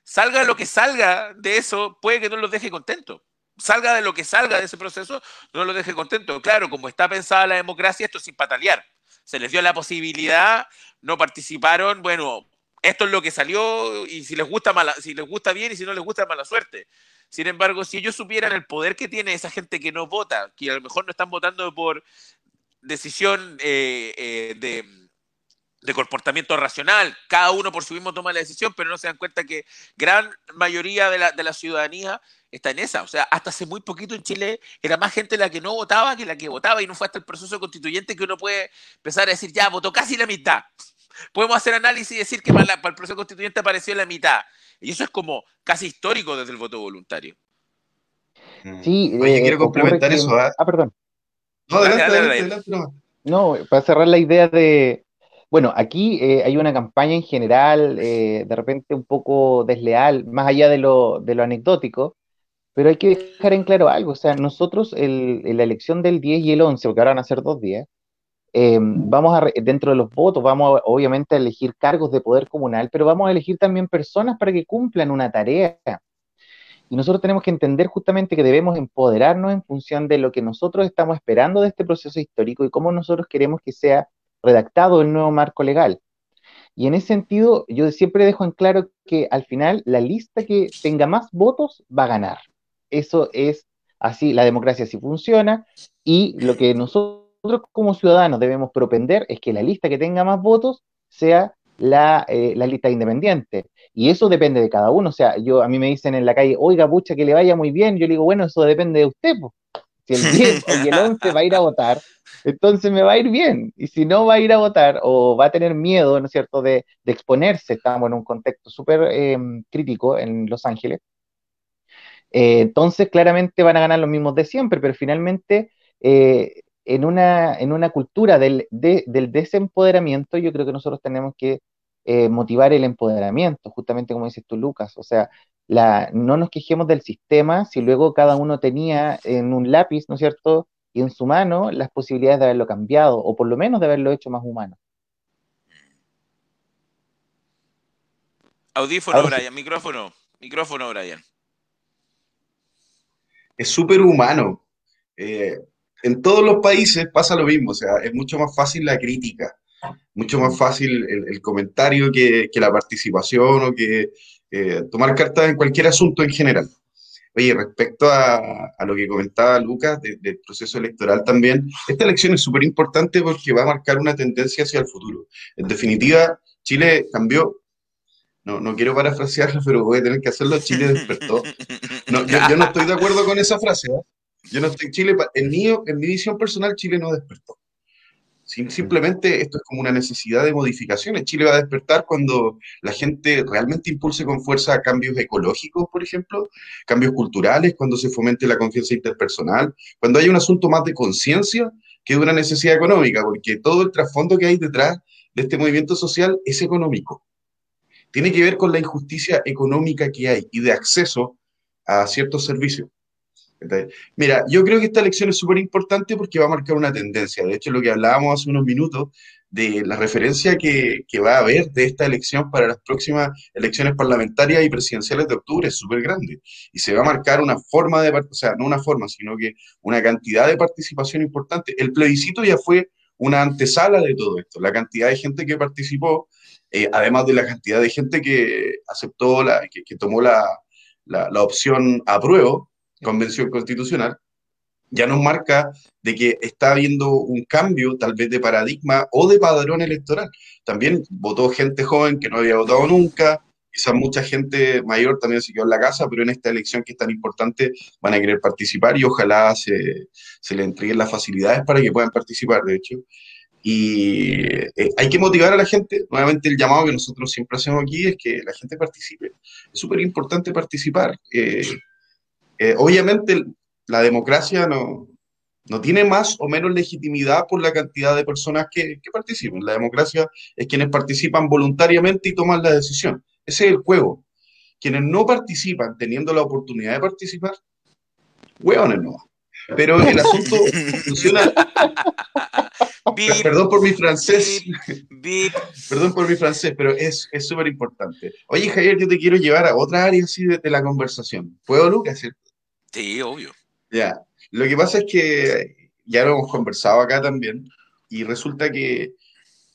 salga lo que salga de eso, puede que no los deje contentos. Salga de lo que salga de ese proceso, no los deje contentos. Claro, como está pensada la democracia, esto es sin patalear. Se les dio la posibilidad, no participaron, bueno, esto es lo que salió y si les gusta mala, si les gusta bien y si no les gusta mala suerte. Sin embargo, si ellos supieran el poder que tiene esa gente que no vota, que a lo mejor no están votando por decisión eh, eh, de, comportamiento racional, cada uno por sí mismo toma la decisión, pero no se dan cuenta que gran mayoría de la, ciudadanía está en esa. O sea, hasta hace muy poquito en Chile era más gente la que no votaba que la que votaba y no fue hasta el proceso constituyente que uno puede empezar a decir, ya, votó casi la mitad. Podemos hacer análisis y decir que para el proceso constituyente apareció la mitad. Y eso es como casi histórico desde el voto voluntario. Sí, Oye, eh, quiero complementar eso. ¿ah? ah, perdón. No, adelante, adelante, no. para cerrar la idea de. Bueno, aquí eh, hay una campaña en general, eh, de repente un poco desleal, más allá de lo, de lo anecdótico, pero hay que dejar en claro algo. O sea, nosotros en la elección del 10 y el 11, porque ahora van a ser dos días, eh, vamos a, dentro de los votos, vamos obviamente a elegir cargos de poder comunal, pero vamos a elegir también personas para que cumplan una tarea. Y nosotros tenemos que entender justamente que debemos empoderarnos en función de lo que nosotros estamos esperando de este proceso histórico y cómo nosotros queremos que sea redactado el nuevo marco legal. Y en ese sentido, yo siempre dejo en claro que al final la lista que tenga más votos va a ganar. Eso es así, la democracia así funciona y lo que nosotros nosotros como ciudadanos debemos propender es que la lista que tenga más votos sea la, eh, lista independiente. Y eso depende de cada uno. O sea, yo a mí me dicen en la calle, oiga, pucha, que le vaya muy bien. Yo le digo, bueno, eso depende de usted. Si el 10 y el 11 va a ir a votar, entonces me va a ir bien. Y si no va a ir a votar o va a tener miedo, ¿no es cierto?, de, exponerse, estamos en un contexto súper em, crítico en Los Ángeles, eh, entonces claramente van a ganar los mismos de siempre, pero finalmente eh, en una, en una cultura del, del desempoderamiento, yo creo que nosotros tenemos que eh, motivar el empoderamiento, justamente como dices tú, Lucas. O sea, la, no nos quejemos del sistema si luego cada uno tenía en un lápiz, ¿no es cierto? Y en su mano las posibilidades de haberlo cambiado, o por lo menos de haberlo hecho más humano. Audífono, Brian, micrófono, micrófono, Brian. Es súper humano. Eh, en todos los países pasa lo mismo, o sea, es mucho más fácil la crítica, mucho más fácil el, comentario que, la participación o que eh, tomar cartas en cualquier asunto en general. Oye, respecto a, lo que comentaba Lucas del proceso electoral también, esta elección es súper importante porque va a marcar una tendencia hacia el futuro. En definitiva, Chile cambió no, no quiero parafrasearlo, pero voy a tener que hacerlo. Chile despertó. No, yo, no estoy de acuerdo con esa frase. ¿eh? Yo no estoy Chile, en mi, en mi visión personal, Chile no despertó. Simplemente esto es como una necesidad de modificaciones. Chile va a despertar cuando la gente realmente impulse con fuerza cambios ecológicos, por ejemplo, cambios culturales, cuando se fomente la confianza interpersonal, cuando haya un asunto más de conciencia que de una necesidad económica, porque todo el trasfondo que hay detrás de este movimiento social es económico tiene que ver con la injusticia económica que hay y de acceso a ciertos servicios. Mira, yo creo que esta elección es súper importante porque va a marcar una tendencia. De hecho, lo que hablábamos hace unos minutos de la referencia que, que va a haber de esta elección para las próximas elecciones parlamentarias y presidenciales de octubre es súper grande. Y se va a marcar una forma de, o sea, no una forma, sino que una cantidad de participación importante. El plebiscito ya fue una antesala de todo esto. La cantidad de gente que participó eh, además de la cantidad de gente que aceptó, la, que, tomó la, la, opción apruebo, convención constitucional, ya nos marca de que está habiendo un cambio tal vez de paradigma o de padrón electoral. También votó gente joven que no había votado nunca, quizás mucha gente mayor también se quedó en la casa, pero en esta elección que es tan importante van a querer participar y ojalá se, se le entreguen las facilidades para que puedan participar, de hecho. Y eh, hay que motivar a la gente. Nuevamente el llamado que nosotros siempre hacemos aquí es que la gente participe. Es súper importante participar. Eh, eh, obviamente la democracia no, no, tiene más o menos legitimidad por la cantidad de personas que, que, participan. La democracia es quienes participan voluntariamente y toman la decisión. Ese es el juego. Quienes no participan teniendo la oportunidad de participar, hueones no. Pero el asunto funciona. Perdón por mi francés. Perdón por mi francés, pero es súper importante. Oye, Javier, yo te quiero llevar a otra área así de, la conversación. ¿Puedo, Lucas? Sí, obvio. Ya. Lo que pasa es que ya lo hemos conversado acá también, y resulta que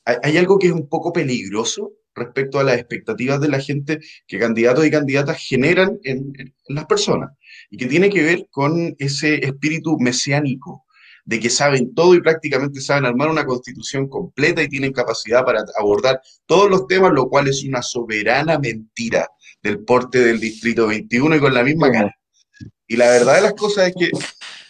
hay, algo que es un poco peligroso respecto a las expectativas de la gente que candidatos y candidatas generan en las personas, y que tiene que ver con ese espíritu mesiánico de que saben todo y prácticamente saben armar una constitución completa y tienen capacidad para abordar todos los temas, lo cual es una soberana mentira del porte del Distrito 21 y con la misma cara. Y la verdad de las cosas es que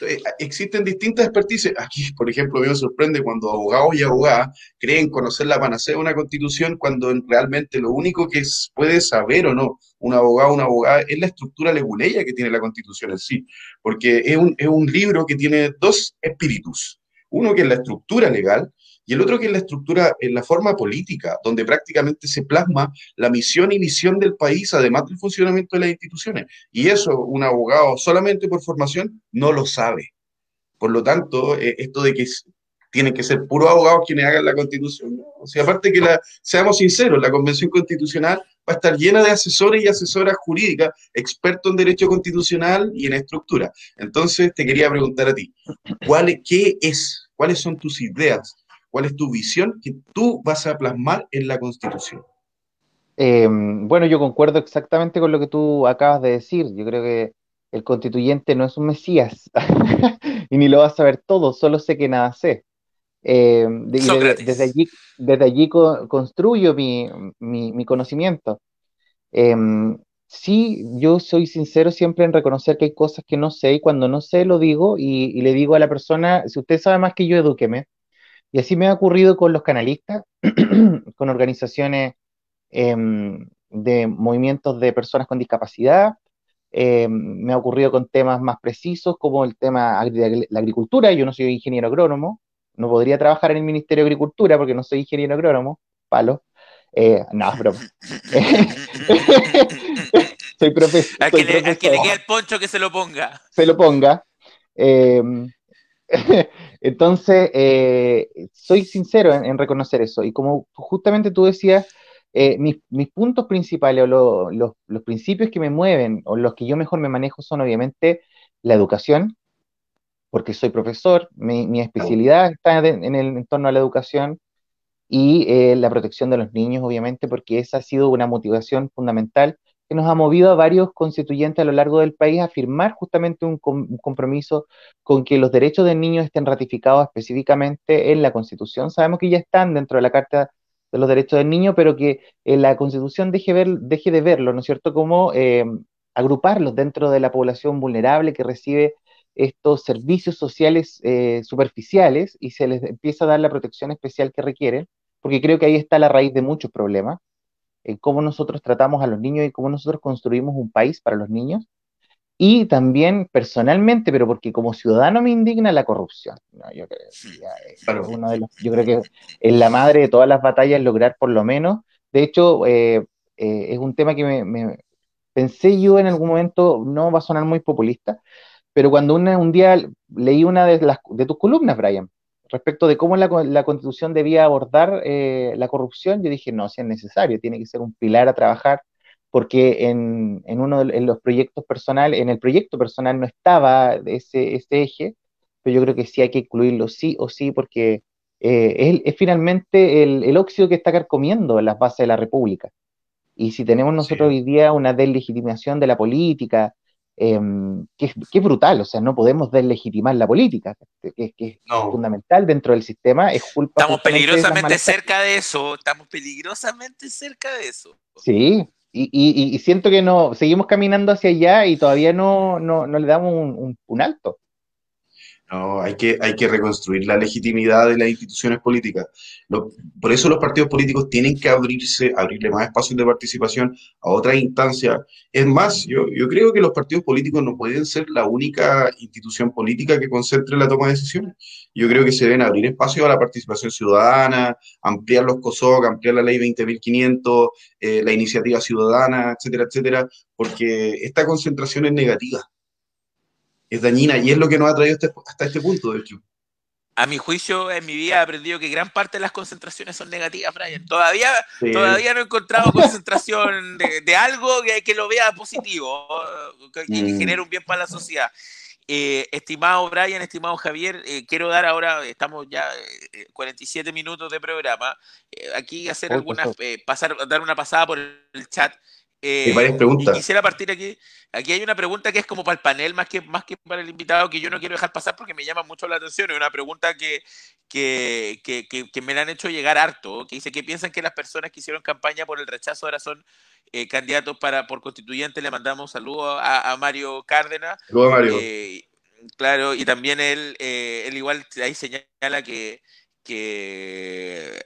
eh, existen distintas expertices. Aquí, por ejemplo, me sorprende cuando abogados y abogadas creen conocer la panacea de una constitución cuando realmente lo único que puede saber o no un abogado o una abogada es la estructura leguleya que tiene la constitución en sí. Porque es un, es un libro que tiene dos espíritus. Uno que es la estructura legal y el otro que es la estructura en la forma política, donde prácticamente se plasma la misión y visión del país, además del funcionamiento de las instituciones. Y eso un abogado solamente por formación no lo sabe. Por lo tanto, eh, esto de que tienen que ser puros abogados quienes hagan la constitución. O sea, aparte que la, seamos sinceros, la convención constitucional va a estar llena de asesores y asesoras jurídicas, expertos en derecho constitucional y en estructura. Entonces, te quería preguntar a ti, ¿cuál, ¿qué es? ¿Cuáles son tus ideas ¿Cuál es tu visión que tú vas a plasmar en la Constitución? Em, bueno, yo concuerdo exactamente con lo que tú acabas de decir. Yo creo que el constituyente no es un mesías y ni lo va a saber todo, solo sé que nada sé. Desde, allí, desde allí construyo mi, conocimiento. Em, sí, yo soy sincero siempre en reconocer que hay cosas que no sé y cuando no sé lo digo y, y le digo a la persona, si usted sabe más que yo, edúqueme. Y así me ha ocurrido con los canalistas, con organizaciones em, de movimientos de personas con discapacidad. Em, me ha ocurrido con temas más precisos como el tema de la agricultura. Yo no soy ingeniero agrónomo, no podría trabajar en el Ministerio de Agricultura porque no soy ingeniero agrónomo, palo. Eh, no, pero... soy, profesor. A que, le, quede el poncho que se lo ponga. Se lo ponga. Eh, entonces, eh, soy sincero en, reconocer eso. Y como justamente tú decías, mis, puntos principales o los principios que me mueven o los que yo mejor me manejo son obviamente la educación, porque soy profesor, mi, especialidad está en el entorno a la educación y eh, la protección de los niños, obviamente, porque esa ha sido una motivación fundamental que nos ha movido a varios constituyentes a lo largo del país a firmar justamente un, compromiso con que los derechos del niño estén ratificados específicamente en la Constitución. Sabemos que ya están dentro de la Carta de los Derechos del Niño, pero que eh, la Constitución deje de verlo, ¿no es cierto?, como eh, agruparlos dentro de la población vulnerable que recibe estos servicios sociales eh, superficiales y se les empieza a dar la protección especial que requieren, porque creo que ahí está la raíz de muchos problemas, en cómo nosotros tratamos a los niños y cómo nosotros construimos un país para los niños. Y también personalmente, pero porque como ciudadano me indigna la corrupción. yo, creo, que es la madre de todas las batallas lograr por lo menos. De hecho, eh, eh, es un tema que me, pensé yo en algún momento, no va a sonar muy populista, pero cuando un día leí una de, las, de tus columnas, Brian, respecto de cómo la, constitución debía abordar eh, la corrupción, yo dije, no, si es necesario, tiene que ser un pilar a trabajar, porque en, uno de los proyectos personales, en el proyecto personal no estaba ese, ese eje, pero yo creo que sí hay que incluirlo sí o sí, porque eh, es, finalmente el, el, óxido que está carcomiendo las bases de la República. Y si tenemos nosotros hoy día una deslegitimación de la política, Em, que, es brutal, o sea, no podemos deslegitimar la política, que, es fundamental dentro del sistema, es culpa. Estamos peligrosamente cerca de eso, estamos peligrosamente cerca de eso. Sí, y, siento que no, seguimos caminando hacia allá y todavía no, no, le damos un alto. No, hay que, hay que reconstruir la legitimidad de las instituciones políticas. por eso los partidos políticos tienen que abrirse, abrirle más espacios de participación a otras instancias. Es más, yo, yo creo que los partidos políticos no pueden ser la única institución política que concentre la toma de decisiones. Yo creo que se deben abrir espacios a la participación ciudadana, ampliar los COSOC, ampliar la ley 20.500, eh, la iniciativa ciudadana, etcétera, etcétera, porque esta concentración es negativa es dañina y es lo que nos ha traído este, hasta este punto, de hecho. A mi juicio, en mi vida he aprendido que gran parte de las concentraciones son negativas, Brian. Todavía, todavía no he encontrado concentración de, algo que, lo vea positivo y que mm. genere un bien para la sociedad. Eh, estimado Brian, estimado Javier, eh, quiero dar ahora, estamos ya 47 eh, minutos de programa, aquí hacer algunas, pasar, dar una pasada por el chat. Eh, varias preguntas. Y quisiera partir aquí. Aquí hay una pregunta que es como para el panel, más que, más que para el invitado, que yo no quiero dejar pasar porque me llama mucho la atención. Es una pregunta que, que, que, me la han hecho llegar harto, que dice que piensan que las personas que hicieron campaña por el rechazo ahora son eh, candidatos para por constituyente. Le mandamos saludos a, a Mario Cárdenas. Saludos, Mario. Eh, claro, y también él, él igual ahí señala que, que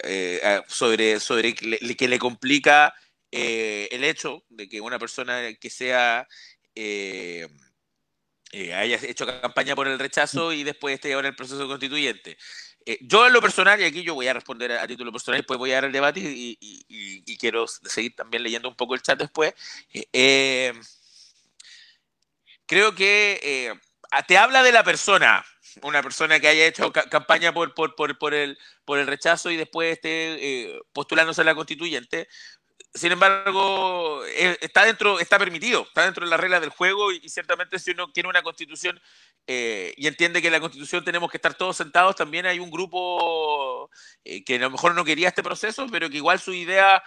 sobre, sobre que le complica eh, el hecho de que una persona que sea eh, eh, haya hecho campaña por el rechazo y después esté ahora en el proceso constituyente. yo en lo personal, y aquí yo voy a responder a, título personal, después voy a dar el debate y, quiero seguir también leyendo un poco el chat después. creo que te habla de la persona, una persona que haya hecho campaña por, por, por, por, el, por el rechazo y después esté postulándose a la constituyente, sin embargo, eh, está dentro, está permitido, está dentro de las reglas del juego y, ciertamente si uno quiere una constitución eh, y entiende que en la constitución tenemos que estar todos sentados, también hay un grupo eh, que a lo mejor no quería este proceso, pero que igual su idea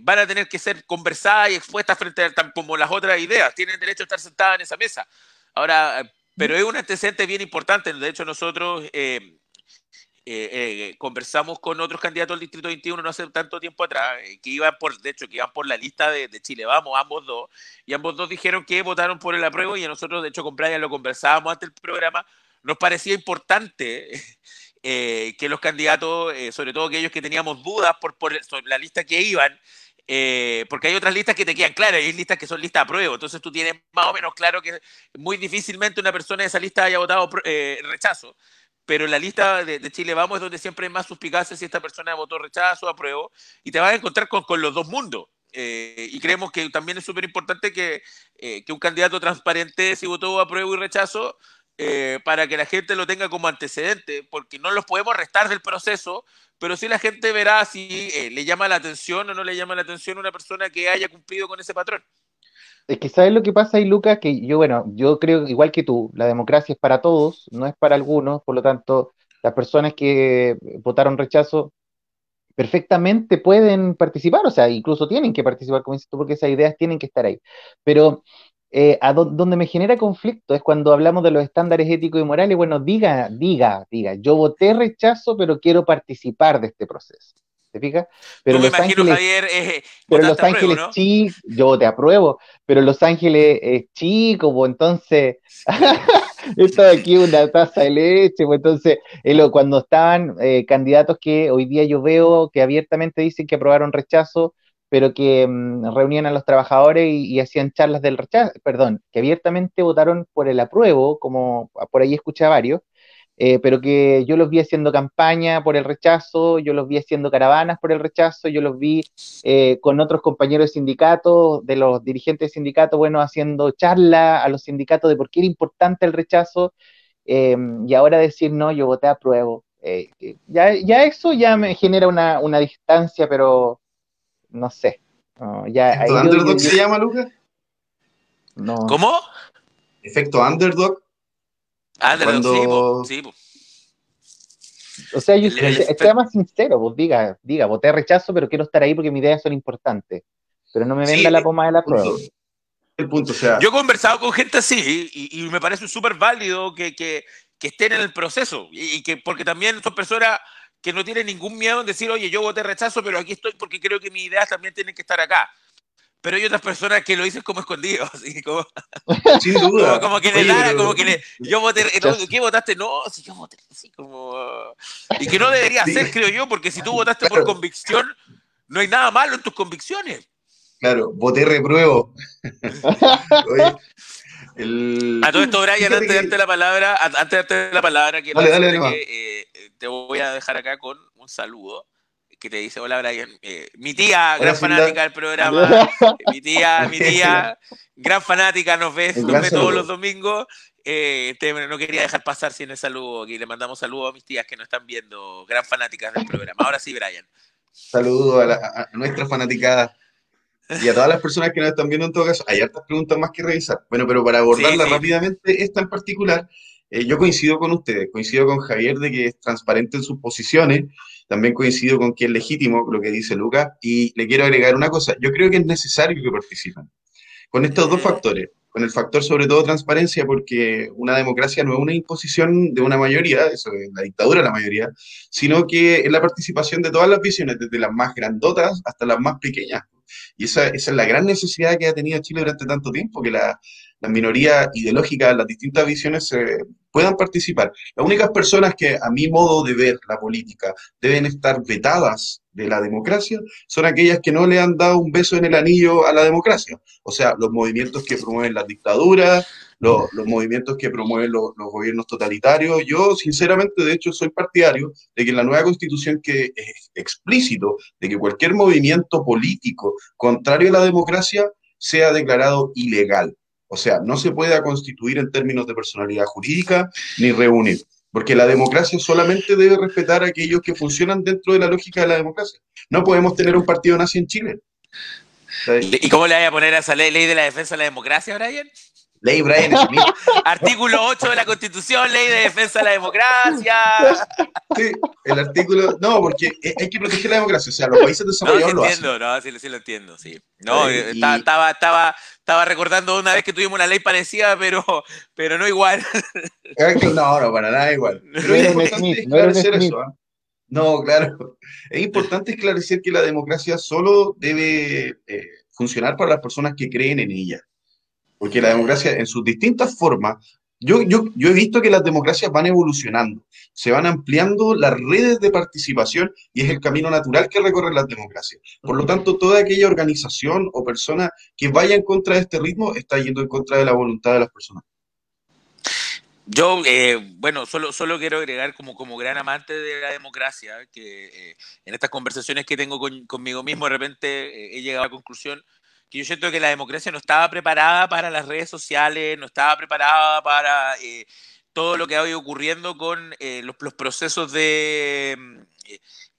van a tener que ser conversadas y expuestas frente a como las otras ideas, tienen derecho a estar sentadas en esa mesa. Ahora, pero es un antecedente bien importante, de hecho nosotros eh, eh, conversamos con otros candidatos al Distrito 21 no hace tanto tiempo atrás, eh, que iban por, de hecho, que iban por la lista de, Chile Vamos, ambos dos, y ambos dos dijeron que votaron por el apruebo y nosotros, de hecho, con Brian lo conversábamos antes del programa, nos parecía importante que los candidatos, sobre todo aquellos que teníamos dudas por, por la lista que iban, porque hay otras listas que te quedan claras, hay listas que son listas a prueba, entonces tú tienes más o menos claro que muy difícilmente una persona de esa lista haya votado rechazo pero la lista de, Chile Vamos es donde siempre hay más suspicacia si esta persona votó rechazo o apruebo, y te vas a encontrar con, con los dos mundos. Eh, y creemos que también es súper importante que, eh, que, un candidato transparente si votó apruebo y rechazo eh, para que la gente lo tenga como antecedente, porque no los podemos restar del proceso, pero sí la gente verá si le llama la atención o no le llama la atención una persona que haya cumplido con ese patrón. Es que sabes lo que pasa ahí, Lucas, que yo, bueno, yo creo igual que tú, la democracia es para todos, no es para algunos, por lo tanto, las personas que votaron rechazo perfectamente pueden participar, o sea, incluso tienen que participar, como dices tú, porque esas ideas tienen que estar ahí. Pero eh, donde me genera conflicto es cuando hablamos de los estándares éticos y morales, bueno, diga, diga, diga, yo voté rechazo, pero quiero participar de este proceso. ¿Te fijas? Pero Los Ángeles, Javier, eh, pero Los Ángeles chicos, yo te apruebo, pero Los Ángeles es chico, pues entonces, esto de aquí una taza de leche, pues entonces, cuando estaban eh, candidatos que hoy día yo veo que abiertamente dicen que aprobaron rechazo, pero que mm, reunían a los trabajadores y, hacían charlas del rechazo, perdón, que abiertamente votaron por el apruebo, como por ahí escuché a varios, eh, pero que yo los vi haciendo campaña por el rechazo, yo los vi haciendo caravanas por el rechazo, yo los vi eh, con otros compañeros de sindicatos, de los dirigentes de sindicatos, bueno, haciendo charla a los sindicatos de por qué era importante el rechazo, eh, y ahora decir, no, yo voté a prueba. ya, ya eso ya me genera una, una distancia, pero no sé. ya, ¿Underdog se llama, Lucas? No. ¿Cómo? Efecto underdog. Ah, cuando... sí, O sea, yo estoy más sincero, pues diga, diga, voté rechazo, pero quiero estar ahí porque mis ideas son importantes. Pero no me venda la poma de la prueba. El punto, o sea. Yo he conversado con gente así y, me parece súper válido que, que, que, estén en el proceso. Y, que, porque también son personas que no tienen ningún miedo en decir, oye, yo voté rechazo, pero aquí estoy porque creo que mis ideas también tienen que estar acá pero hay otras personas que lo dicen como escondido, así como... Sin duda. Como, que le da, como que le... Yo voté... ¿Qué votaste? No, si yo voté así como... Y que no debería ser, creo yo, porque si tú votaste por convicción, no hay nada malo en tus convicciones. Claro, voté repruebo. Oye, el... A todo esto, Brian, antes de darte la palabra, antes de darte la palabra, quiero dale, que eh, te voy a dejar acá con un saludo que te dice, hola Brian, eh, mi tía, gran fanática del programa, mi tía, mi tía, gran fanática, nos ve, nos ve todos los domingos. Eh, no quería dejar pasar sin el saludo aquí. Le mandamos saludos a mis tías que nos están viendo, gran fanáticas del programa. Ahora sí, Brian. Saludos a, nuestra fanaticada y a todas las personas que nos están viendo en todo caso. Hay hartas preguntas más que revisar. Bueno, pero para abordarla rápidamente, esta en particular, eh, yo coincido con ustedes, coincido con Javier de que es transparente en sus posiciones también coincido con que es legítimo lo que dice Lucas y le quiero agregar una cosa. Yo creo que es necesario que participen. Con estos dos factores, con el factor sobre todo transparencia, porque una democracia no es una imposición de una mayoría, eso es la dictadura la mayoría, sino que es la participación de todas las visiones, desde las más grandotas hasta las más pequeñas. Y esa, esa es la gran necesidad que ha tenido Chile durante tanto tiempo, que la, las minorías ideológicas, las distintas visiones puedan participar. Las únicas personas que, a mi modo de ver la política, deben estar vetadas de la democracia son aquellas que no le han dado un beso en el anillo a la democracia. O sea, los movimientos que promueven las dictaduras, los, movimientos que promueven los, gobiernos totalitarios. Yo, sinceramente, de hecho, soy partidario de que la nueva constitución que es explícito de que cualquier movimiento político contrario a la democracia sea declarado ilegal. O sea, no se pueda constituir en términos de personalidad jurídica ni reunir, porque la democracia solamente debe respetar a aquellos que funcionan dentro de la lógica de la democracia. No podemos tener un partido nazi en Chile. ¿Y cómo le voy a poner a esa ley, ley de la defensa de la democracia, Brian? Ley Brian Smith. Artículo 8 de la Constitución, Ley de Defensa de la Democracia. Sí, el artículo. No, porque hay que proteger la democracia. O sea, los países desarrollados no, sí entiendo, No, sí, sí, lo entiendo, sí. No, eh, estaba, estaba, estaba recordando una vez que tuvimos una ley parecida, pero, pero no igual. No, no, para nada igual. Pero es importante esclarecer eso. No, claro. Es importante esclarecer que la democracia solo debe eh, funcionar para las personas que creen en ella porque la democracia en sus distintas formas, yo, yo, yo he visto que las democracias van evolucionando, se van ampliando las redes de participación y es el camino natural que recorren las democracias. Por lo tanto, toda aquella organización o persona que vaya en contra de este ritmo está yendo en contra de la voluntad de las personas. Yo, eh, bueno, solo, solo quiero agregar como, como gran amante de la democracia, que eh, en estas conversaciones que tengo conmigo mismo, de repente he llegado a la conclusión que yo siento que la democracia no estaba preparada para las redes sociales, no estaba preparada para todo lo que ha ido ocurriendo con los, los, procesos de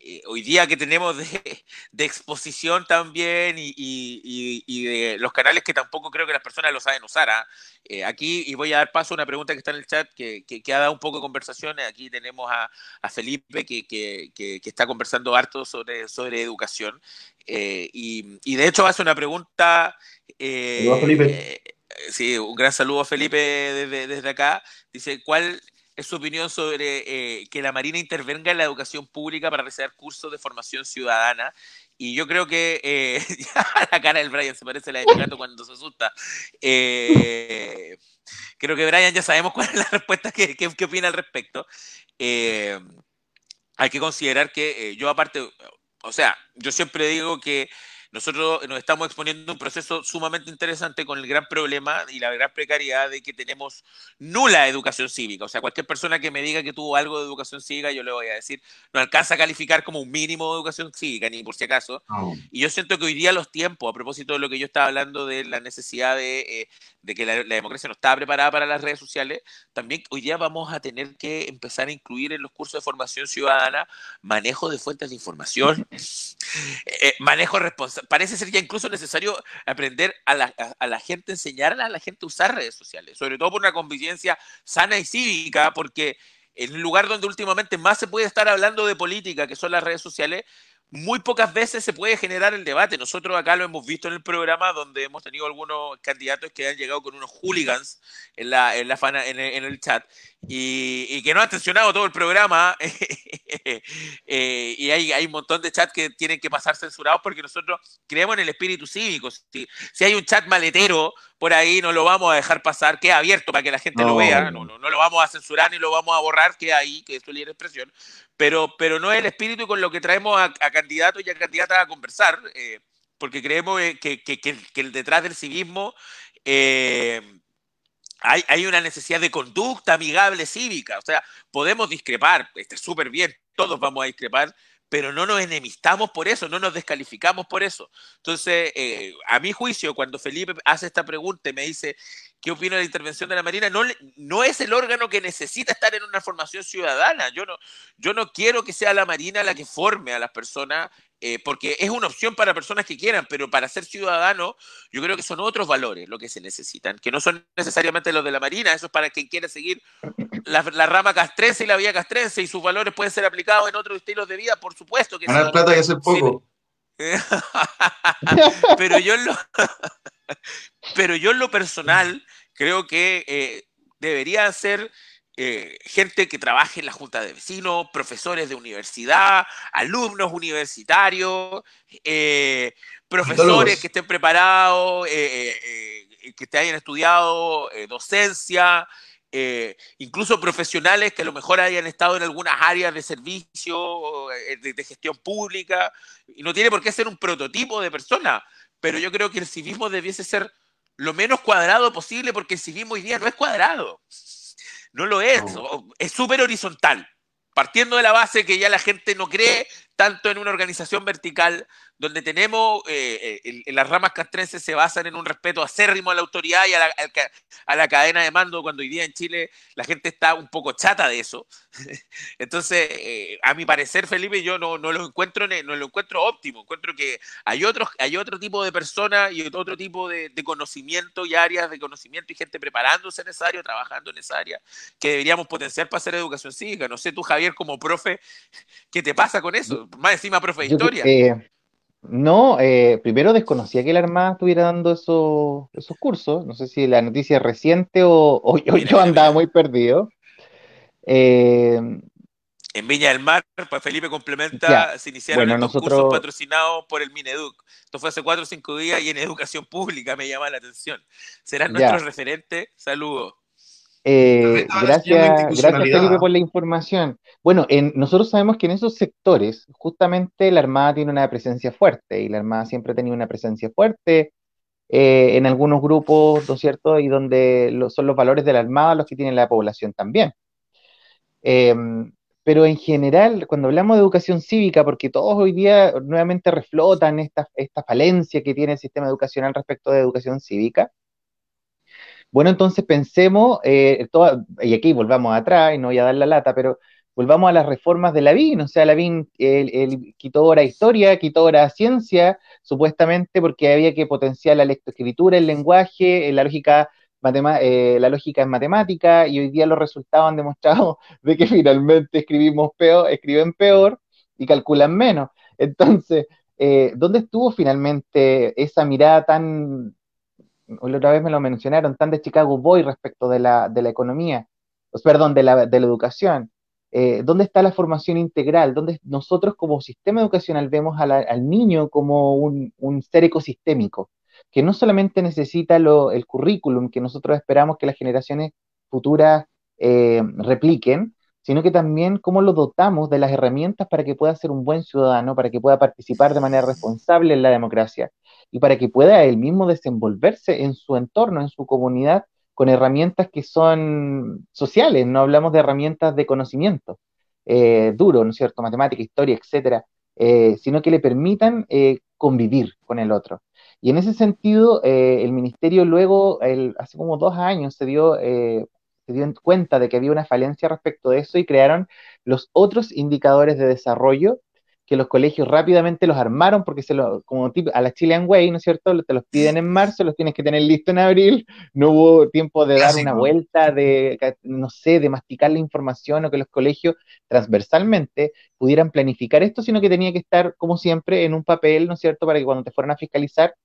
eh, hoy día que tenemos de, exposición también y, de los canales que tampoco creo que las personas lo saben usar. ¿ah? Eh, aquí, y voy a dar paso a una pregunta que está en el chat que, ha dado un poco de conversaciones. Aquí tenemos a, Felipe que, está conversando harto sobre, sobre educación. Eh, y, de hecho hace una pregunta... Felipe. Sí, un gran saludo a Felipe desde, desde acá. Dice, ¿cuál su opinión sobre eh, que la Marina intervenga en la educación pública para realizar cursos de formación ciudadana. Y yo creo que eh, la cara del Brian se parece a la de gato cuando se asusta. Eh, creo que Brian ya sabemos cuál es la respuesta que, que, opina al respecto. hay que considerar que yo aparte, o sea, yo siempre digo que nosotros nos estamos exponiendo un proceso sumamente interesante con el gran problema y la gran precariedad de que tenemos nula educación cívica. O sea, cualquier persona que me diga que tuvo algo de educación cívica, yo le voy a decir, no alcanza a calificar como un mínimo de educación cívica, ni por si acaso. Y yo siento que hoy día los tiempos, a propósito de lo que yo estaba hablando de la necesidad de, eh, de que la, democracia no estaba preparada para las redes sociales, también hoy día vamos a tener que empezar a incluir en los cursos de formación ciudadana manejo de fuentes de información, eh, manejo responsable parece ser ya incluso necesario aprender a la, a, la, gente, enseñar a la gente a usar redes sociales, sobre todo por una convivencia sana y cívica, porque el lugar donde últimamente más se puede estar hablando de política, que son las redes sociales, muy pocas veces se puede generar el debate. Nosotros acá lo hemos visto en el programa donde hemos tenido algunos candidatos que han llegado con unos hooligans en, la, en, la en, el, chat y, que no han tensionado todo el programa. Eh, y hay, hay un montón de chats que tienen que pasar censurados porque nosotros creemos en el espíritu cívico. Si, si hay un chat maletero por ahí, no lo vamos a dejar pasar, queda abierto para que la gente lo vea. No, no, no, lo vamos a censurar ni lo vamos a borrar, queda ahí, que esto es libre expresión pero, pero no es el espíritu con lo que traemos a, candidatos y a candidatas a conversar, eh, porque creemos eh, que, que, que, detrás del civismo eh, hay, hay, una necesidad de conducta amigable cívica. O sea, podemos discrepar, está súper bien, todos vamos a discrepar, pero no nos enemistamos por eso, no nos descalificamos por eso. Entonces, a mi juicio, cuando Felipe hace esta pregunta y me dice, qué opino de la intervención de la Marina, no, no es el órgano que necesita estar en una formación ciudadana. Yo no, yo no quiero que sea la Marina la que forme a las personas, eh, porque es una opción para personas que quieran, pero para ser ciudadano, yo creo que son otros valores lo que se necesitan, que no son necesariamente los de la Marina, eso es para quien quiera seguir la, rama castrense y la vía castrense, y sus valores pueden ser aplicados en otros estilos de vida, por supuesto que Ganar plata y hacer poco. pero yo lo pero yo en lo personal creo que eh, debería ser eh, gente que trabaje en la junta de vecinos, profesores de universidad, alumnos universitarios, eh, profesores que estén preparados, que te hayan estudiado docencia, incluso profesionales que a lo mejor hayan estado en algunas áreas de servicio, de, gestión pública, y no tiene por qué ser un prototipo de persona, pero yo creo que el civismo debiese ser lo menos cuadrado posible porque el civismo hoy día no es cuadrado. No lo es, es súper horizontal. Partiendo de la base que ya la gente no cree tanto en una organización vertical, donde tenemos, eh, eh las ramas castrenses se basan en un respeto acérrimo a la autoridad y a la, a la, cadena de mando, cuando hoy día en Chile la gente está un poco chata de eso. Entonces, eh, a mi parecer, Felipe, yo no, no, lo encuentro, no lo encuentro óptimo. Encuentro que hay, otros, hay otro tipo de personas y otro tipo de, conocimiento y áreas de conocimiento y gente preparándose en esa área, trabajando en esa área, que deberíamos potenciar para hacer educación cívica. No sé tú, Javier, como profe, ¿qué te pasa con eso? Más encima, profe de historia. No, eh, primero desconocía que la Armada estuviera dando esos, esos cursos. No sé si la noticia es reciente o, yo, andaba muy perdido. Eh, en Viña del Mar, pues Felipe complementa, se iniciaron los cursos patrocinados por el Mineduc. Esto fue hace cuatro o cinco días y en educación pública me llama la atención. ¿Serán nuestros referentes? Saludos. Eh, gracias, gracias Felipe por la información. Bueno, en, nosotros sabemos que en esos sectores justamente la Armada tiene una presencia fuerte y la Armada siempre ha tenido una presencia fuerte en algunos grupos, ¿no es cierto? Y donde son los valores de la Armada los que tiene la población también. Em, pero en general, cuando hablamos de educación cívica, porque todos hoy día nuevamente reflotan esta, esta falencia que tiene el sistema educacional respecto de educación cívica, bueno, entonces pensemos, eh, y aquí volvamos atrás, y no voy a dar la lata, pero volvamos a las reformas de Lavín, o sea, Lavín él, quitó ahora historia, quitó ahora ciencia, supuestamente porque había que potenciar la lectoescritura, el lenguaje, la lógica eh, la lógica es matemática y hoy día los resultados han demostrado de que finalmente escribimos peor, escriben peor y calculan menos. Entonces, eh, ¿dónde estuvo finalmente esa mirada tan, la otra vez me lo mencionaron, tan de Chicago Boy respecto de la, de la economía, perdón, de la, de la educación? Eh, ¿Dónde está la formación integral? ¿Dónde nosotros como sistema educacional vemos al niño como un, un ser ecosistémico? que no solamente necesita el currículum que nosotros esperamos que las generaciones futuras eh, repliquen, sino que también cómo lo dotamos de las herramientas para que pueda ser un buen ciudadano, para que pueda participar de manera responsable en la democracia y para que pueda él mismo desenvolverse en su entorno, en su comunidad, con herramientas que son sociales, no hablamos de herramientas de conocimiento eh, duro, ¿no es cierto?, matemática, historia, etcétera, eh, sino que le permitan convivir con el otro. Y en ese sentido, eh, el ministerio luego, hace como dos años, se dio, eh, se dio cuenta de que había una falencia respecto de eso y crearon los otros indicadores de desarrollo que los colegios rápidamente los armaron porque se lo, como tipo, a la Chilean Way, ¿no es cierto? Te los piden en marzo, los tienes que tener listo en abril, no hubo tiempo de dar una vuelta, de, no sé, de masticar la información o que los colegios transversalmente pudieran planificar esto, sino que tenía que estar, como siempre, en un papel, ¿no es cierto?, para que cuando te fueran a fiscalizar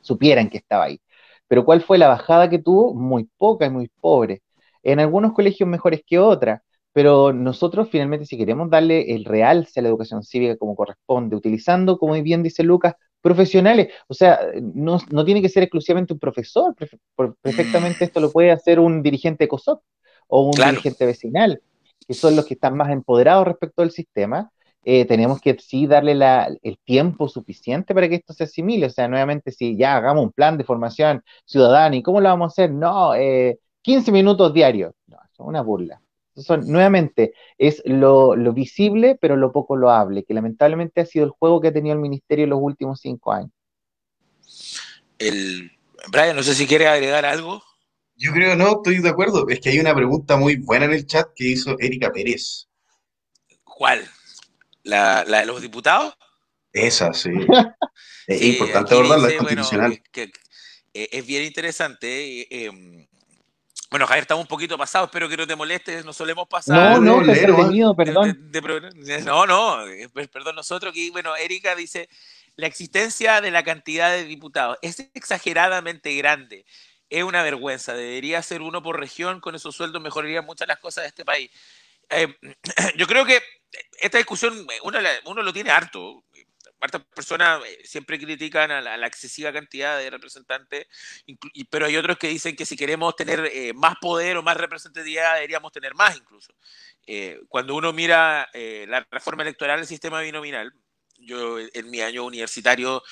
supieran que estaba ahí. Pero ¿cuál fue la bajada que tuvo? Muy poca y muy pobre. En algunos colegios mejores que otras, pero nosotros finalmente si queremos darle el realce a la educación cívica como corresponde, utilizando, como bien dice Lucas, profesionales, o sea, no, tiene que ser exclusivamente un profesor, perfectamente esto lo puede hacer un dirigente COSOC o un dirigente vecinal, que son los que están más empoderados respecto al sistema, eh, tenemos que sí darle el tiempo suficiente para que esto se asimile. O sea, nuevamente, si ya hagamos un plan de formación ciudadana, ¿y cómo lo vamos a hacer? No, 15 eh, minutos diarios. No, es una burla. Son, nuevamente, es lo, visible, pero lo poco lo hable, que lamentablemente ha sido el juego que ha tenido el ministerio en los últimos cinco años. El, Brian, no sé si quiere agregar algo. Yo creo no, estoy de acuerdo. Es que hay una pregunta muy buena en el chat que hizo Erika Pérez. ¿Cuál? ¿La, de los diputados? Esa, sí. es importante abordarla, es constitucional. que, eh, es bien interesante. Eh, em, bueno, Javier, estamos un poquito pasados, espero que no te molestes, no solemos pasar. No, no, perdón. no, no, eh, perdón, nosotros aquí, bueno, Erika dice, la existencia de la cantidad de diputados es exageradamente grande. Es una vergüenza, debería ser uno por región, con esos sueldos mejoraría muchas las cosas de este país. yo creo que esta discusión uno, uno lo tiene harto. Hartas personas eh, siempre critican a la, excesiva cantidad de representantes, pero hay otros que dicen que si queremos tener eh, más poder o más representatividad deberíamos tener más incluso. Eh, cuando uno mira la reforma electoral del sistema binominal, yo en mi año universitario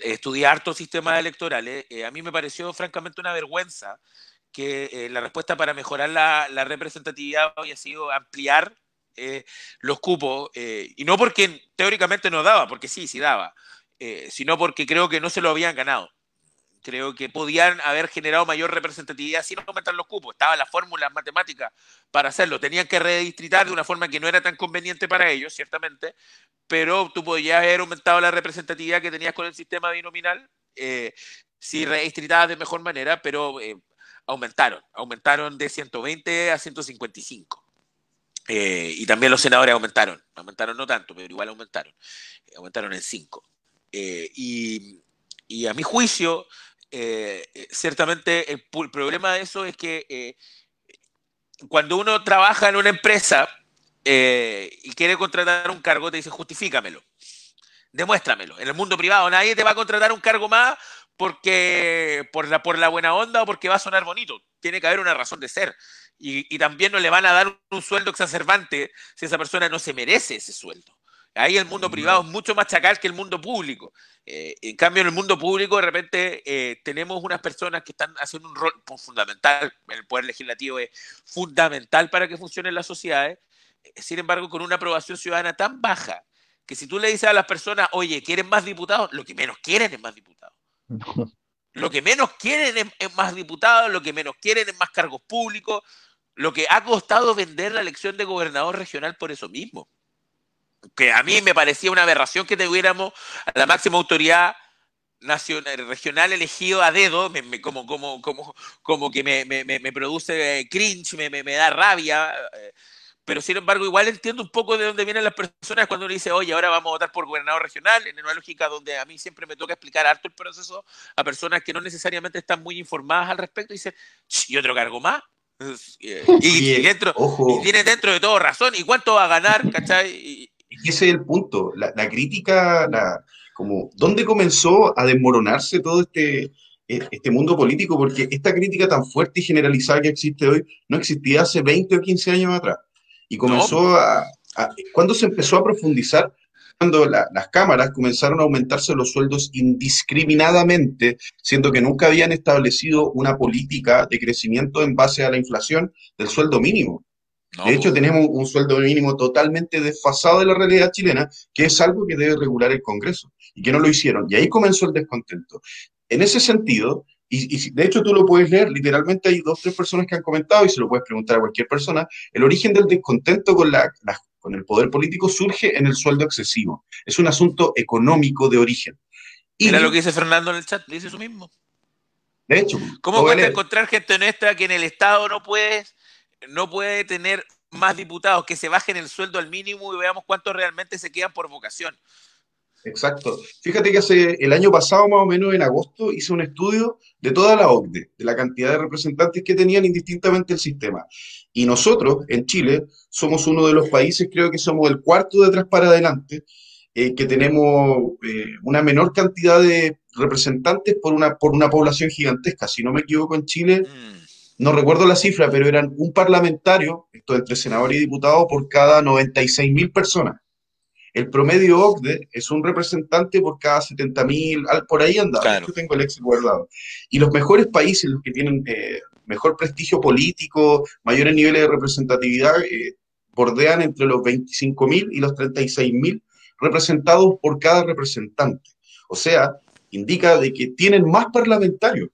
estudié hartos sistemas electorales, a mí me pareció francamente una vergüenza que la respuesta para mejorar la, la representatividad haya sido ampliar eh, los cupos, eh, y no porque teóricamente no daba, porque sí, sí daba, eh, sino porque creo que no se lo habían ganado. Creo que podían haber generado mayor representatividad sin aumentar los cupos. Estaban las fórmulas matemáticas para hacerlo. Tenían que redistritar de una forma que no era tan conveniente para ellos, ciertamente, pero tú podías haber aumentado la representatividad que tenías con el sistema binominal si redistritabas de mejor manera, pero aumentaron. Aumentaron de 120 a 155. Eh, y también los senadores aumentaron, aumentaron no tanto, pero igual aumentaron, aumentaron en cinco. Eh, y, a mi juicio, eh, ciertamente el, problema de eso es que cuando uno trabaja en una empresa y quiere contratar un cargo, te dice justifícamelo, demuéstramelo. En el mundo privado nadie te va a contratar un cargo más porque por la, por la buena onda o porque va a sonar bonito. Tiene que haber una razón de ser y, también no le van a dar un sueldo exacerbante si esa persona no se merece ese sueldo. Ahí el mundo privado es mucho más chacal que el mundo público. Eh, en cambio, en el mundo público, de repente, eh, tenemos unas personas que están haciendo un rol fundamental. El poder legislativo es fundamental para que funcionen las sociedades. Sin embargo, con una aprobación ciudadana tan baja, que si tú le dices a las personas, oye, ¿quieren más diputados? Lo que menos quieren es más diputados. Lo que menos quieren es, más diputados, lo que menos quieren es más cargos públicos, lo que ha costado vender la elección de gobernador regional por eso mismo. Que a mí me parecía una aberración que tuviéramos a la máxima autoridad nacional, regional elegido a dedo, como, como, como, como que me, produce cringe, me, da rabia. Eh, pero sin embargo, igual entiendo un poco de dónde vienen las personas cuando uno dice, oye, ahora vamos a votar por gobernador regional, en una lógica donde a mí siempre me toca explicar harto el proceso a personas que no necesariamente están muy informadas al respecto y dicen, ¿y otro cargo más? Y, dentro, y tiene dentro de todo razón, ¿y cuánto va a ganar? ¿Cachai? Y, ese es el punto, la, crítica, la, como, ¿dónde comenzó a desmoronarse todo este, e, este mundo político? Porque esta crítica tan fuerte y generalizada que existe hoy no existía hace 20 o 15 años atrás. Y comenzó a, Cuando se empezó a profundizar, cuando las cámaras comenzaron a aumentarse los sueldos indiscriminadamente, siendo que nunca habían establecido una política de crecimiento en base a la inflación del sueldo mínimo. de hecho, tenemos un sueldo mínimo totalmente desfasado de la realidad chilena, que es algo que debe regular el Congreso, y que no lo hicieron. Y ahí comenzó el descontento. En ese sentido, y, de hecho tú lo puedes leer, literalmente hay dos, tres personas que han comentado y se lo puedes preguntar a cualquier persona, el origen del descontento con, la, con el poder político surge en el sueldo excesivo. Es un asunto económico de origen. Y Mira lo que dice Fernando en el chat, dice eso mismo. De hecho. ¿Cómo puedes encontrar gente honesta que en el Estado no puede, no puede tener más diputados, que se bajen el sueldo al mínimo y veamos cuántos realmente se quedan por vocación? Exacto. Fíjate que hace el año pasado, más o menos en agosto, hice un estudio de toda la OCDE, de la cantidad de representantes que tenían indistintamente el sistema. Y nosotros, en Chile, somos uno de los países, creo que somos el cuarto de atrás para adelante, eh, que tenemos eh, una menor cantidad de representantes por una, por una población gigantesca. Si no me equivoco, en Chile, mm. no recuerdo la cifra, pero eran un parlamentario, esto entre senador y diputado, por cada 96 mil personas. El promedio OCDE es un representante por cada 70.000, por ahí anda, yo tengo el Excel guardado. Y los mejores países, los que tienen eh, mejor prestigio político, mayores niveles de representatividad, eh, bordean entre los 25.000 y los 36.000 representados por cada representante. O sea, indica de que tienen más parlamentarios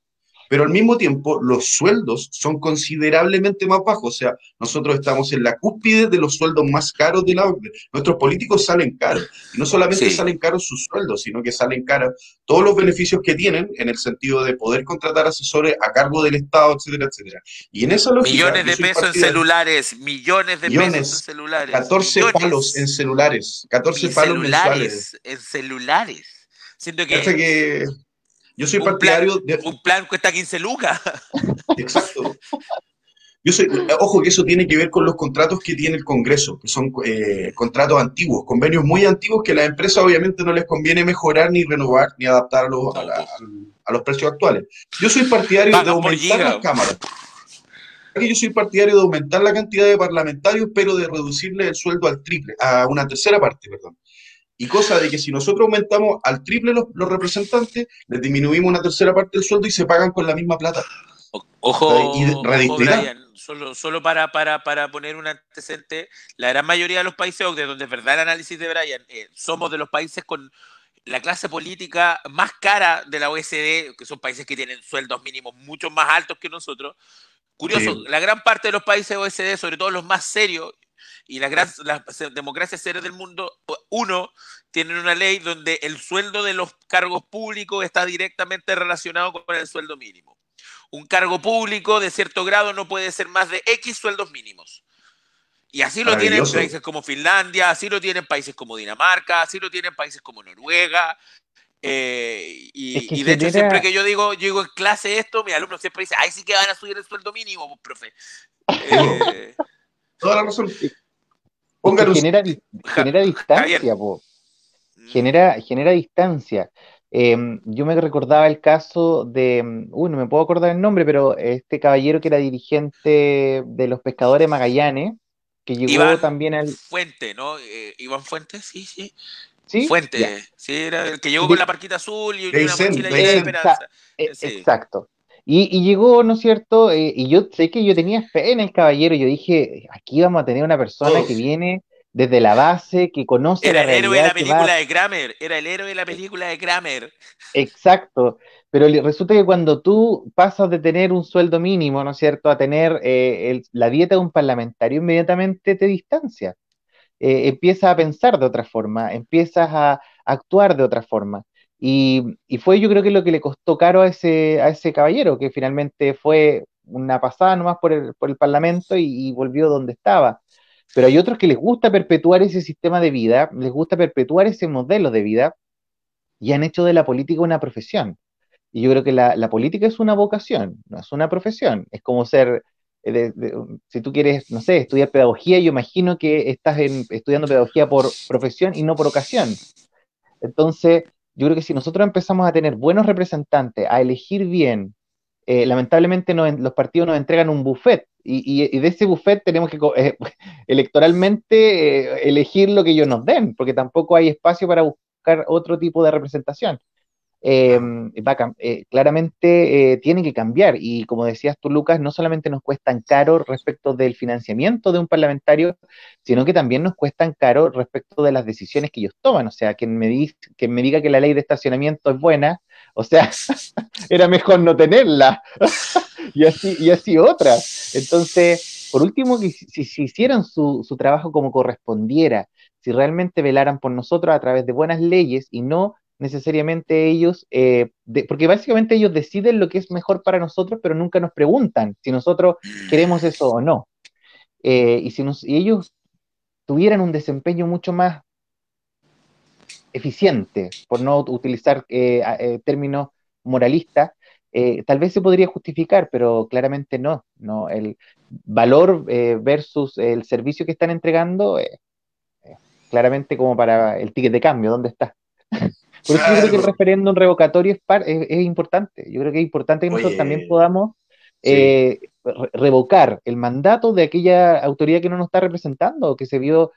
pero al mismo tiempo los sueldos son considerablemente más bajos. O sea, nosotros estamos en la cúspide de los sueldos más caros de la OCDE. Nuestros políticos salen caros. Y no solamente salen caros sus sueldos, sino que salen caros todos los beneficios que tienen en el sentido de poder contratar asesores a cargo del Estado, etcétera, etcétera. Y en esa Millones de pesos en celulares, millones de pesos en celulares. 14 palos en celulares. 14 palos mensuales. En celulares. Siento que... que yo soy partidario de. Un plan cuesta 15 lucas. Exacto. Yo soy, ojo que eso tiene que ver con los contratos que tiene el Congreso, que son eh, contratos antiguos, convenios muy antiguos que a las empresas obviamente no les conviene mejorar ni renovar ni adaptar a los, a, los precios actuales. Yo soy partidario de aumentar las cámaras. Yo soy partidario de aumentar la cantidad de parlamentarios, pero de reducirle el sueldo al triple, a una tercera parte, perdón. Y cosa de que si nosotros aumentamos al triple los, representantes, les disminuimos una tercera parte del sueldo y se pagan con la misma plata. Ojo, solo, solo para, para, para, poner un antecedente, la gran mayoría de los países, de donde es verdad el análisis de Brian, eh, somos de los países con la clase política más cara de la OECD, que son países que tienen sueldos mínimos mucho más altos que nosotros. Curioso, la gran parte de los países OECD, sobre todo los más serios, y las, las democracias serias del mundo, uno, tienen una ley donde el sueldo de los cargos públicos está directamente relacionado con el sueldo mínimo. Un cargo público de cierto grado no puede ser más de X sueldos mínimos. Y así lo tienen países como Finlandia, así lo tienen países como Dinamarca, así lo tienen países como Noruega. Eh, y, de hecho, siempre que yo digo, yo digo en clase esto, mi alumno siempre dice, ay, sí que van a subir el sueldo mínimo, profe. Eh, Toda la razón genera, genera distancia, po. Genera, genera distancia. Em, yo me recordaba el caso de, em, uy, no me puedo acordar el nombre, pero este caballero que era dirigente de los pescadores Magallanes, que llegó también al... Fuente, ¿no? Eh, Iván Fuente, sí, sí. ¿Sí? Fuente, sí, era el que llegó con la parquita azul y una mochila llena de esperanza. Eh, exacto. Y, llegó, ¿no es cierto? Eh, y yo sé que yo tenía fe en el caballero. Yo dije, aquí vamos a tener una persona que viene desde la base, que conoce era el héroe de la película de Kramer, era el héroe de la película de Kramer. Exacto, pero resulta que cuando tú pasas de tener un sueldo mínimo, ¿no es cierto?, a tener eh, la dieta de un parlamentario, inmediatamente te distancia. Eh, empiezas a pensar de otra forma, empiezas a, actuar de otra forma. Y, fue yo creo que lo que le costó caro a ese, a ese caballero, que finalmente fue una pasada nomás por el, por el Parlamento y volvió donde estaba. Pero hay otros que les gusta perpetuar ese sistema de vida, les gusta perpetuar ese modelo de vida y han hecho de la política una profesión. Y yo creo que la, política es una vocación, no es una profesión. Es como ser, eh, si tú quieres, no sé, estudiar pedagogía, yo imagino que estás estudiando pedagogía por profesión y no por ocasión. Entonces, yo creo que si nosotros empezamos a tener buenos representantes, a elegir bien, eh, lamentablemente los partidos nos entregan un buffet y, de ese buffet tenemos que eh, electoralmente eh, elegir lo que ellos nos den, porque tampoco hay espacio para buscar otro tipo de representación. Em, claramente tiene que cambiar y como decías tú, Lucas, no solamente nos cuestan caro respecto del financiamiento de un parlamentario, sino que también nos cuestan caro respecto de las decisiones que ellos toman. O sea, quien me, quien me diga que la ley de estacionamiento es buena, o sea, era mejor no tenerla. y, así, y así otras. Entonces, por último, si, si hicieran su, trabajo como correspondiera, si realmente velaran por nosotros a través de buenas leyes y no necesariamente ellos, eh, porque básicamente ellos deciden lo que es mejor para nosotros, pero nunca nos preguntan si nosotros queremos eso o no. Eh, y si y ellos tuvieran un desempeño mucho más eficiente, por no utilizar eh, eh, términos moralistas, tal vez se podría justificar, pero claramente no. no el valor versus el servicio que están entregando, claramente como para el ticket de cambio, ¿dónde está? Por eso yo creo que el referéndum revocatorio es, es, importante. Yo creo que es importante que nosotros también podamos revocar el mandato de aquella autoridad que no nos está representando, que se vio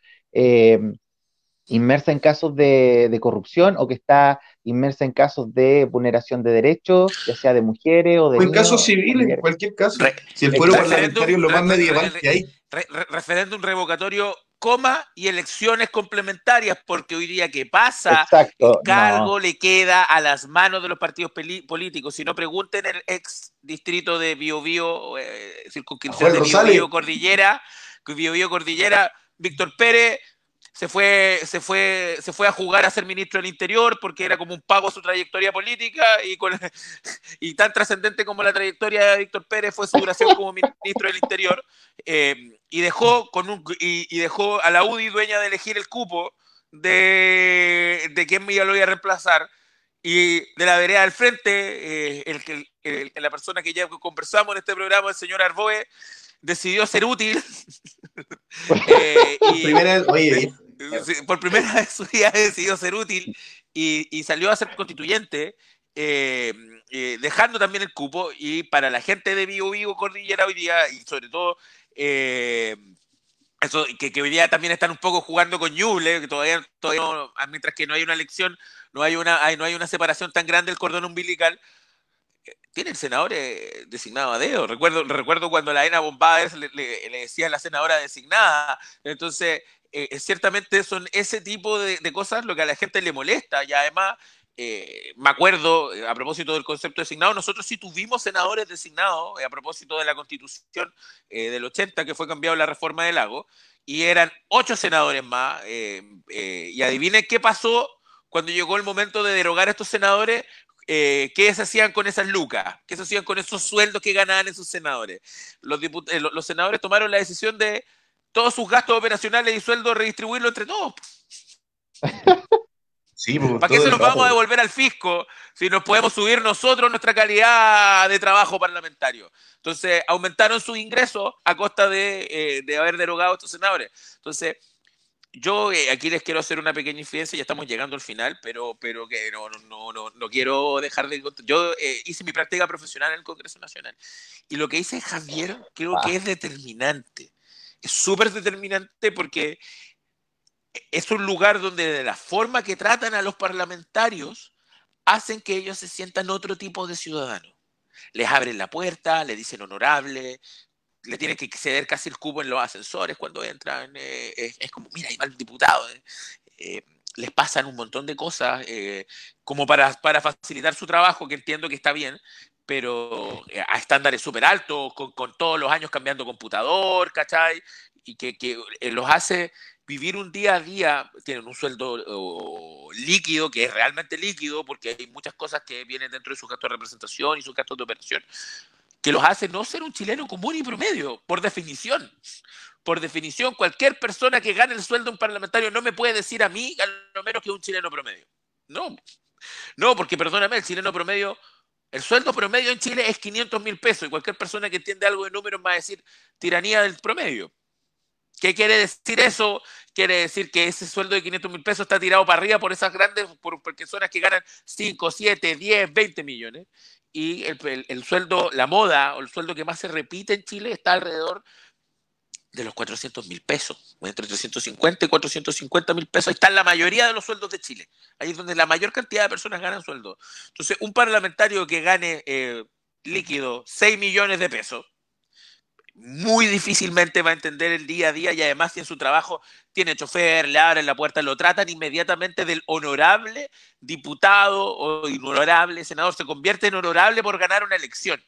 inmersa en casos de, corrupción o que está inmersa en casos de vulneración de derechos, ya sea de mujeres o de... O en casos civiles, en cualquier caso. si el fuero parlamentario es lo más medieval que hay. Referéndum revocatorio, coma y elecciones complementarias, porque hoy día que pasa, el cargo le queda a las manos de los partidos políticos. Si no, pregunten el ex distrito de Biobío, eh, circunscripción de Biobío Cordillera, Biobío Cordillera, Víctor Pérez se fue, se fue, se fue a jugar a ser ministro del Interior porque era como un pago a su trayectoria política y, con, y tan trascendente como la trayectoria de Víctor Pérez fue su duración como ministro del Interior eh, y dejó con un, y, dejó a la UDI dueña de elegir el cupo de, de quién lo iba a reemplazar y de la vereda al frente, eh, el, la persona que ya conversamos en este programa, el señor Arboe, decidió ser útil. eh, y, primera, oye, por primera vez su día decidió ser útil y, salió a ser constituyente, eh, eh, dejando también el cupo. Y para la gente de Vivo Vivo Cordillera hoy día, y sobre todo, eh, eso, que, hoy día también están un poco jugando con Ñuble, que todavía, todavía mientras que no hay una elección, no hay una, no hay una separación tan grande del cordón umbilical tienen senadores designados a dedo. Recuerdo, recuerdo cuando la ENA Bombada le, le, le, decía a la senadora designada. Entonces, eh, eh, ciertamente son ese tipo de, cosas lo que a la gente le molesta y además eh, me acuerdo, a propósito del concepto designado, nosotros sí tuvimos senadores designados a propósito de la constitución del 80 que fue cambiado la reforma del lago y eran ocho senadores más y adivinen qué pasó cuando llegó el momento de derogar a estos senadores, ¿qué se hacían con esas lucas? ¿Qué se hacían con esos sueldos que ganaban esos senadores? Los, los senadores tomaron la decisión de todos sus gastos operacionales y sueldos redistribuirlo entre todos. Sí, ¿Para qué se nos vamos a devolver al fisco si nos podemos subir nosotros nuestra calidad de trabajo parlamentario? Entonces, aumentaron sus ingresos a costa de, eh, haber derogado a estos senadores. Entonces, yo eh, aquí les quiero hacer una pequeña infidencia, ya estamos llegando al final, pero, pero que no, no, no, no quiero dejar de... Yo eh, hice mi práctica profesional en el Congreso Nacional y lo que hice Javier creo que es determinante es súper determinante porque es un lugar donde de la forma que tratan a los parlamentarios hacen que ellos se sientan otro tipo de ciudadanos. Les abren la puerta, le dicen honorable, le tienen que ceder casi el cubo en los ascensores cuando entran. Eh, es, como, mira, hay mal diputado. Eh, eh, les pasan un montón de cosas como para, para facilitar su trabajo, que entiendo que está bien, pero a estándares súper altos, con, con, todos los años cambiando computador, ¿cachai? Y que, que los hace vivir un día a día, tienen un sueldo líquido, que es realmente líquido, porque hay muchas cosas que vienen dentro de su gasto de representación y sus gastos de operación, que los hace no ser un chileno común y promedio, por definición. Por definición, cualquier persona que gane el sueldo de un parlamentario no me puede decir a mí, a lo menos que un chileno promedio. No, no, porque perdóname, el chileno promedio, el sueldo promedio en Chile es 500 mil pesos y cualquier persona que entiende algo de números va a decir tiranía del promedio. ¿Qué quiere decir eso? Quiere decir que ese sueldo de 500 mil pesos está tirado para arriba por esas grandes por personas que ganan 5, 7, 10, 20 millones. Y el, sueldo, la moda o el sueldo que más se repite en Chile está alrededor de los 400 mil pesos, entre 350 y 450 mil pesos. Ahí están la mayoría de los sueldos de Chile. Ahí es donde la mayor cantidad de personas ganan sueldo. Entonces, un parlamentario que gane eh, líquido 6 millones de pesos, muy difícilmente va a entender el día a día y además si en su trabajo tiene chofer, le abren la puerta, lo tratan inmediatamente del honorable diputado o honorable senador, se convierte en honorable por ganar una elección,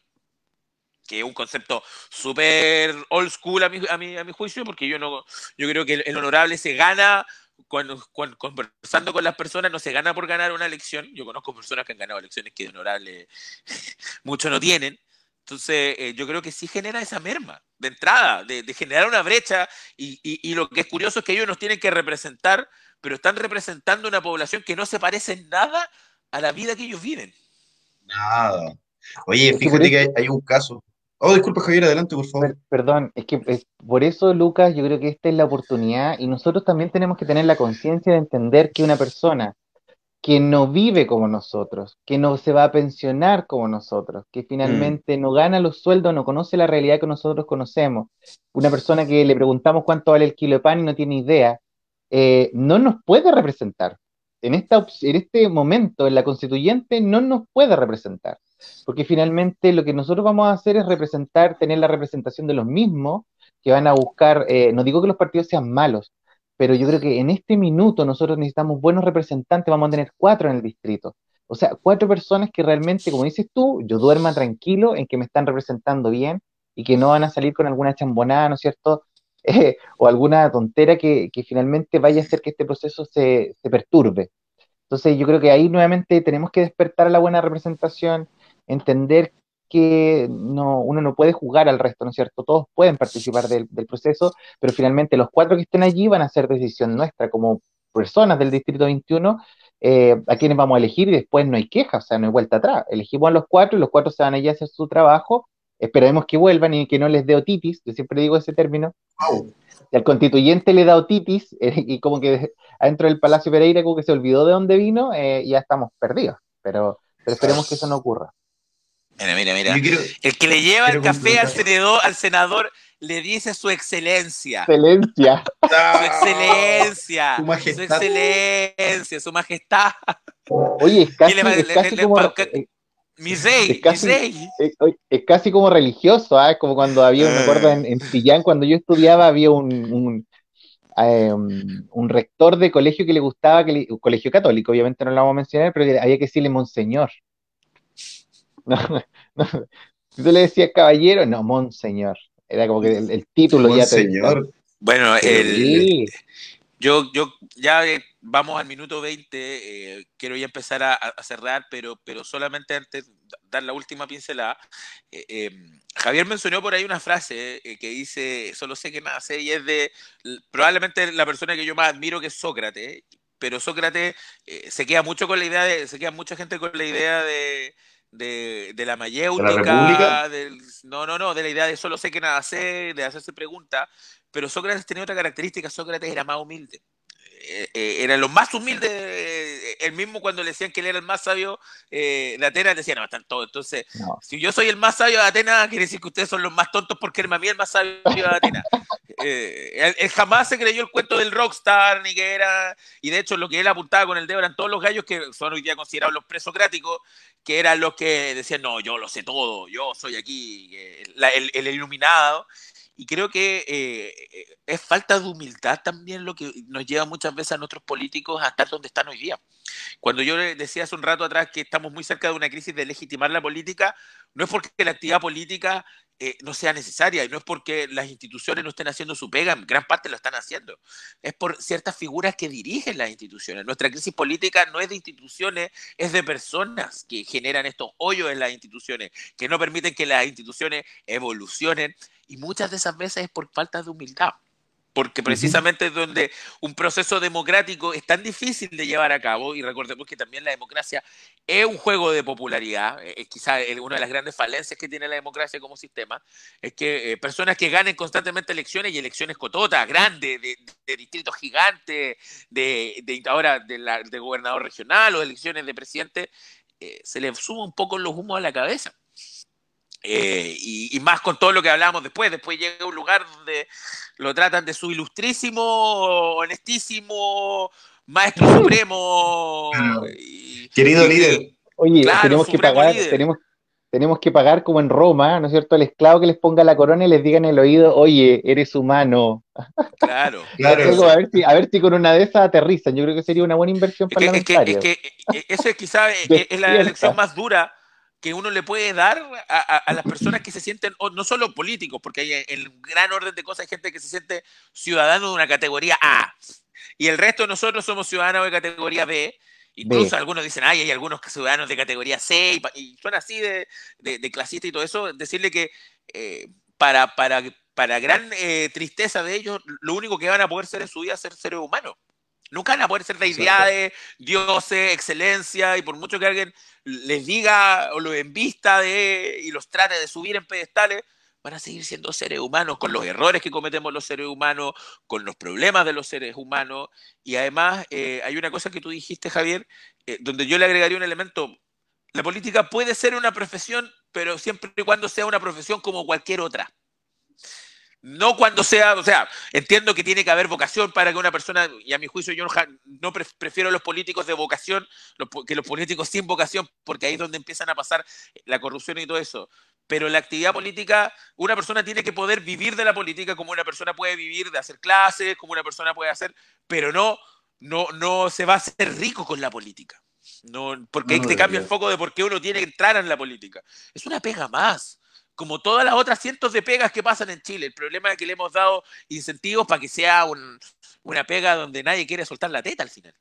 que es un concepto súper old school a mi, a, mi, a mi, juicio, porque yo, no, yo creo que el, honorable se gana cuando, conversando con las personas no se gana por ganar una elección. Yo conozco personas que han ganado elecciones que de honorable muchos no tienen. Entonces, eh, yo creo que sí genera esa merma de entrada, de, generar una brecha, y, lo que es curioso es que ellos nos tienen que representar, pero están representando una población que no se parece en nada a la vida que ellos viven. Nada. Oye, fíjate que hay, un caso. Oh, disculpa, Javier, adelante, por favor. Perdón, es que por eso, Lucas, yo creo que esta es la oportunidad y nosotros también tenemos que tener la conciencia de entender que una persona que no vive como nosotros, que no se va a pensionar como nosotros, que finalmente mm. no gana los sueldos, no conoce la realidad que nosotros conocemos. Una persona que le preguntamos cuánto vale el kilo de pan y no tiene idea, eh, no nos puede representar. En, esta, en este momento, en la constituyente, no nos puede representar. Porque finalmente lo que nosotros vamos a hacer es representar, tener la representación de los mismos que van a buscar, eh, no digo que los partidos sean malos, pero yo creo que en este minuto nosotros necesitamos buenos representantes, vamos a tener cuatro en el distrito. O sea, cuatro personas que realmente, como dices tú, yo duerma tranquilo en que me están representando bien y que no van a salir con alguna chambonada, ¿no es cierto? Eh, o alguna tontera que, finalmente vaya a hacer que este proceso se, se perturbe. Entonces yo creo que ahí nuevamente tenemos que despertar a la buena representación, entender que no, uno no puede jugar al resto, ¿no es cierto? Todos pueden participar del, proceso, pero finalmente los cuatro que estén allí van a ser decisión nuestra como personas del Distrito 21 eh, a quienes vamos a elegir y después no hay queja, o sea, no hay vuelta atrás. Elegimos a los cuatro y los cuatro se van allí a hacer su trabajo, esperemos que vuelvan y que no les dé otitis, yo siempre digo ese término. Y al constituyente le da otitis eh, y como que adentro del Palacio Pereira como que se olvidó de dónde vino, eh, ya estamos perdidos, pero, pero esperemos que eso no ocurra. Mira, mira, mira. el que le lleva el café al senador, al senador le dice su excelencia. Excelencia. su excelencia. Su majestad. Su excelencia, su majestad. Oye, es casi, es casi como... mi rey, es casi, Es, casi como religioso, ¿ah? como cuando había, me acuerdo en, en Chillán, cuando yo estudiaba, había un, un, em, un, rector de colegio que le gustaba, que un colegio católico, obviamente no lo vamos a mencionar, pero había que decirle monseñor. No, no. Si tú le decías caballero, no, monseñor. Era como que el, título ya te. Bueno, el, yo, yo ya eh, vamos al minuto 20, eh, quiero ya empezar a, cerrar, pero, pero solamente antes dar la última pincelada. Eh, em, Javier mencionó por ahí una frase que dice, solo sé que nada sé, y es de probablemente la persona que yo más admiro que es Sócrates, pero Sócrates se queda mucho con la idea de, se queda mucha gente con la idea de de, de la mayéutica, del, no, no, no, de la idea de solo sé que nada sé, de hacerse preguntas, pero Sócrates tenía otra característica, Sócrates era más humilde. Eh, eh, era lo más humilde el mismo cuando le decían que él era el más sabio de Atenas, decía, no, están todos. Entonces, si yo soy el más sabio de Atenas, quiere decir que ustedes son los más tontos porque él a mí el más sabio de Atenas. él, jamás se creyó el cuento del rockstar, ni que era, y de hecho lo que él apuntaba con el dedo eran todos los gallos que son hoy día considerados los presocráticos, que eran los que decían, no, yo lo sé todo, yo soy aquí el iluminado, y creo que eh, es falta de humildad también lo que nos lleva muchas veces a nuestros políticos a estar donde están hoy día. Cuando yo decía hace un rato atrás que estamos muy cerca de una crisis de legitimar la política, no es porque la actividad política eh, no sea necesaria y no es porque las instituciones no estén haciendo su pega, gran parte lo están haciendo. Es por ciertas figuras que dirigen las instituciones. Nuestra crisis política no es de instituciones, es de personas que generan estos hoyos en las instituciones, que no permiten que las instituciones evolucionen y muchas de esas veces es por falta de humildad. Porque precisamente es donde un proceso democrático es tan difícil de llevar a cabo, y recordemos que también la democracia es un juego de popularidad, es eh, quizás una de las grandes falencias que tiene la democracia como sistema, es que eh, personas que ganen constantemente elecciones y elecciones cototas, grandes, de, distritos gigantes, de, ahora de, gobernador regional o elecciones de presidente, eh, se les suma un poco los humos a la cabeza. Eh, y, más con todo lo que hablábamos después. Después llega a un lugar donde lo tratan de su ilustrísimo, honestísimo, maestro supremo. Querido líder. Oye, tenemos que pagar, tenemos, tenemos que pagar como en Roma, ¿no es cierto? Al esclavo que les ponga la corona y les diga en el oído, oye, eres humano. Claro, claro. a, ver si, a ver si con una de esas aterrizan. Yo creo que sería una buena inversión para es que, es que, eh, eso es quizás es la elección más dura que uno le puede dar a, las personas que se sienten, no solo políticos, porque hay el gran orden de cosas, hay gente que se siente ciudadano de una categoría A, y el resto de nosotros somos ciudadanos de categoría B, incluso algunos dicen, ay, hay algunos ciudadanos de categoría C, y, son así de, de, clasista y todo eso, decirle que eh, para, para, para gran eh, tristeza de ellos, lo único que van a poder ser en su vida es ser seres humanos. Nunca van a poder ser deidades, dioses, excelencia, y por mucho que alguien les diga o lo envista de y los trate de subir en pedestales, van a seguir siendo seres humanos con los errores que cometemos los seres humanos, con los problemas de los seres humanos. Y además eh, hay una cosa que tú dijiste, Javier, eh, donde yo le agregaría un elemento. La política puede ser una profesión, pero siempre y cuando sea una profesión como cualquier otra. No cuando sea, o sea, entiendo que tiene que haber vocación para que una persona, y a mi juicio yo no, prefiero los políticos de vocación que los políticos sin vocación, porque ahí es donde empiezan a pasar la corrupción y todo eso. Pero la actividad política, una persona tiene que poder vivir de la política como una persona puede vivir de hacer clases, como una persona puede hacer, pero no, no, no se va a hacer rico con la política. No, porque ahí te cambia el foco de por qué uno tiene que entrar en la política. Es una pega más como todas las otras cientos de pegas que pasan en Chile. El problema es que le hemos dado incentivos para que sea una pega donde nadie quiere soltar la teta al final.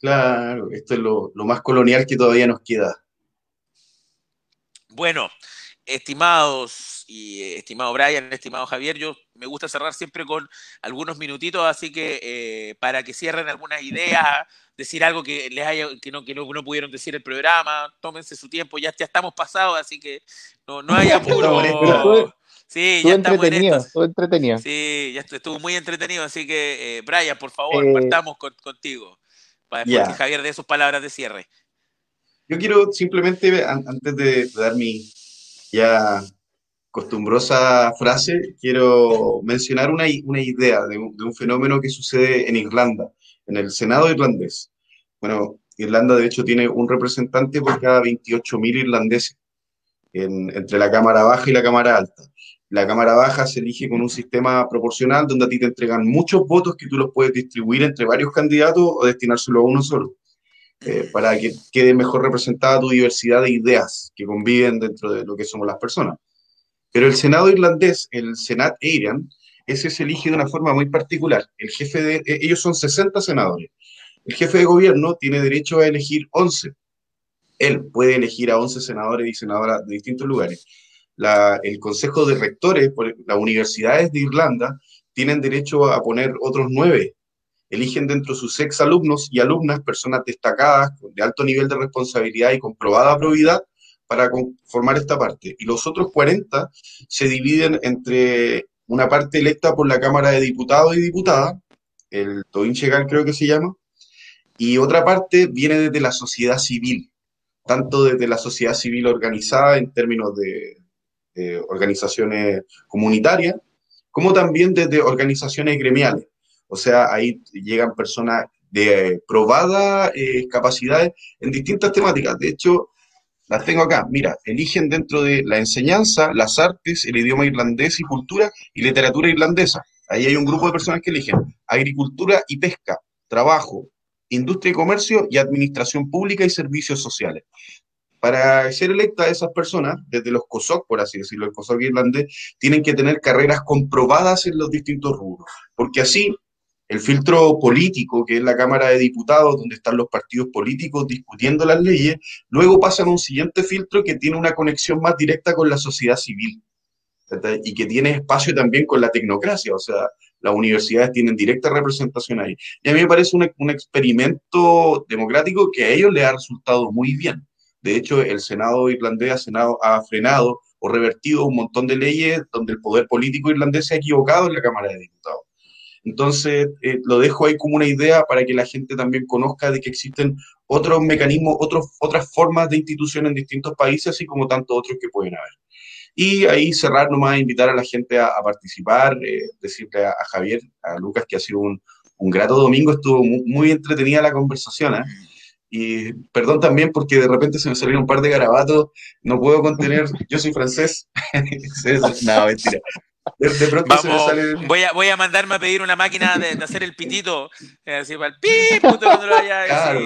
Claro, esto es lo, lo más colonial que todavía nos queda. Bueno, estimados y eh, estimado Brian, estimado Javier, yo me gusta cerrar siempre con algunos minutitos, así que eh, para que cierren algunas ideas, decir algo que les haya, que no, que no, pudieron decir el programa, tómense su tiempo, ya, ya estamos pasados, así que no, no hay apuro. Sí, ya estamos entretenido, entretenido. Sí, ya estuvo muy entretenido, así que eh, Brian, por favor, partamos contigo, para después que Javier dé sus palabras de cierre. Yo quiero simplemente, antes de dar mi, ya costumbrosa frase, quiero mencionar una, una idea de un, de un, fenómeno que sucede en Irlanda, en el Senado irlandés. Bueno, Irlanda de hecho tiene un representante por cada 28.000 irlandeses en, entre la Cámara Baja y la Cámara Alta. La Cámara Baja se elige con un sistema proporcional donde a ti te entregan muchos votos que tú los puedes distribuir entre varios candidatos o destinárselo a uno solo. Eh, para que quede mejor representada tu diversidad de ideas que conviven dentro de lo que somos las personas. Pero el Senado irlandés, el Senat Éireann, ese se elige de una forma muy particular. El jefe de, eh, ellos son 60 senadores. El jefe de gobierno tiene derecho a elegir 11. Él puede elegir a 11 senadores y senadoras de distintos lugares. El Consejo de Rectores, las universidades de Irlanda, tienen derecho a poner otros nueve eligen dentro de sus ex alumnos y alumnas personas destacadas, de alto nivel de responsabilidad y comprobada probidad para formar esta parte. Y los otros 40 se dividen entre una parte electa por la Cámara de Diputados y Diputadas, el Tobin Chegal creo que se llama, y otra parte viene desde la sociedad civil, tanto desde la sociedad civil organizada en términos de, organizaciones comunitarias, como también desde organizaciones gremiales. O sea, ahí llegan personas de probadas eh, capacidades en distintas temáticas. De hecho, las tengo acá. Mira, eligen dentro de la enseñanza, las artes, el idioma irlandés y cultura y literatura irlandesa. Ahí hay un grupo de personas que eligen agricultura y pesca, trabajo, industria y comercio y administración pública y servicios sociales. Para ser electa esas personas, desde los COSOC, por así decirlo, el COSOC irlandés, tienen que tener carreras comprobadas en los distintos rubros, porque así el filtro político, que es la Cámara de Diputados, donde están los partidos políticos discutiendo las leyes, luego pasan a un siguiente filtro que tiene una conexión más directa con la sociedad civil y que tiene espacio también con la tecnocracia, o sea, las universidades tienen directa representación ahí. Y a mí me parece un, experimento democrático que a ellos les ha resultado muy bien. De hecho, el Senado irlandés ha frenado o revertido un montón de leyes donde el poder político irlandés se ha equivocado en la Cámara de Diputados. Entonces, eh, lo dejo ahí como una idea para que la gente también conozca de que existen otros mecanismos, otros, otras formas de institución en distintos países, así como tantos otros que pueden haber. Y ahí cerrar nomás, invitar a la gente a, participar, eh, decirle a, Javier, a Lucas, que ha sido un, un grato domingo, estuvo muy, entretenida la conversación. ¿eh? Y perdón también porque de repente se me salieron un par de garabatos, no puedo contener, yo soy francés. no, mentira. De, pronto se me sale... voy, a, voy a mandarme a pedir una máquina de, hacer el pitito, así para el pip, cuando lo claro.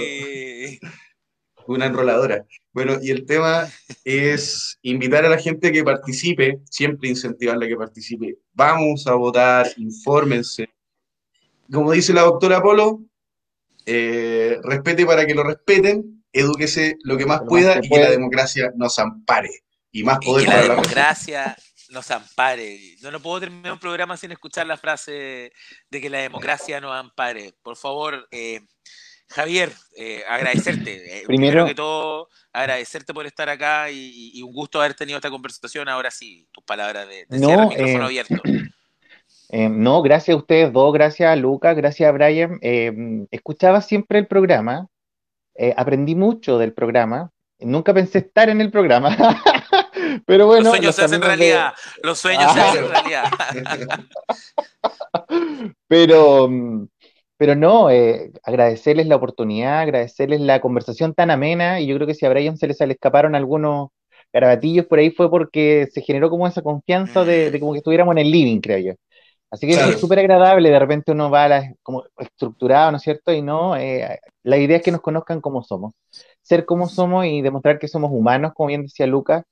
Una enroladora. Bueno, y el tema es invitar a la gente que participe, siempre incentivarla a que participe. Vamos a votar, infórmense. Como dice la doctora Polo, eh, respete para que lo respeten, edúquese lo que más pueda y que la democracia nos ampare. Y más poder y que la democracia nos ampare. No, no puedo terminar un programa sin escuchar la frase de que la democracia nos ampare. Por favor, eh, Javier, eh, agradecerte. primero, que todo, agradecerte por estar acá y, un gusto haber tenido esta conversación. Ahora sí, tus palabras de, de no, micrófono abierto. Eh, no, gracias a ustedes dos, gracias a Lucas, gracias a Brian. Eh, escuchaba siempre el programa, eh, aprendí mucho del programa. Nunca pensé estar en el programa, pero bueno. Los sueños se hacen realidad, los sueños se hacen realidad. pero, pero no, agradecerles la oportunidad, agradecerles la conversación tan amena, y yo creo que si a Brian se les escaparon algunos garabatillos por ahí fue porque se generó como esa confianza de, de como que estuviéramos en el living, creo yo. Así que es súper agradable, de repente uno va a como estructurado, ¿no es cierto? Y no, eh, la idea es que nos conozcan como somos, ser como somos y demostrar que somos humanos, como bien decía Lucas,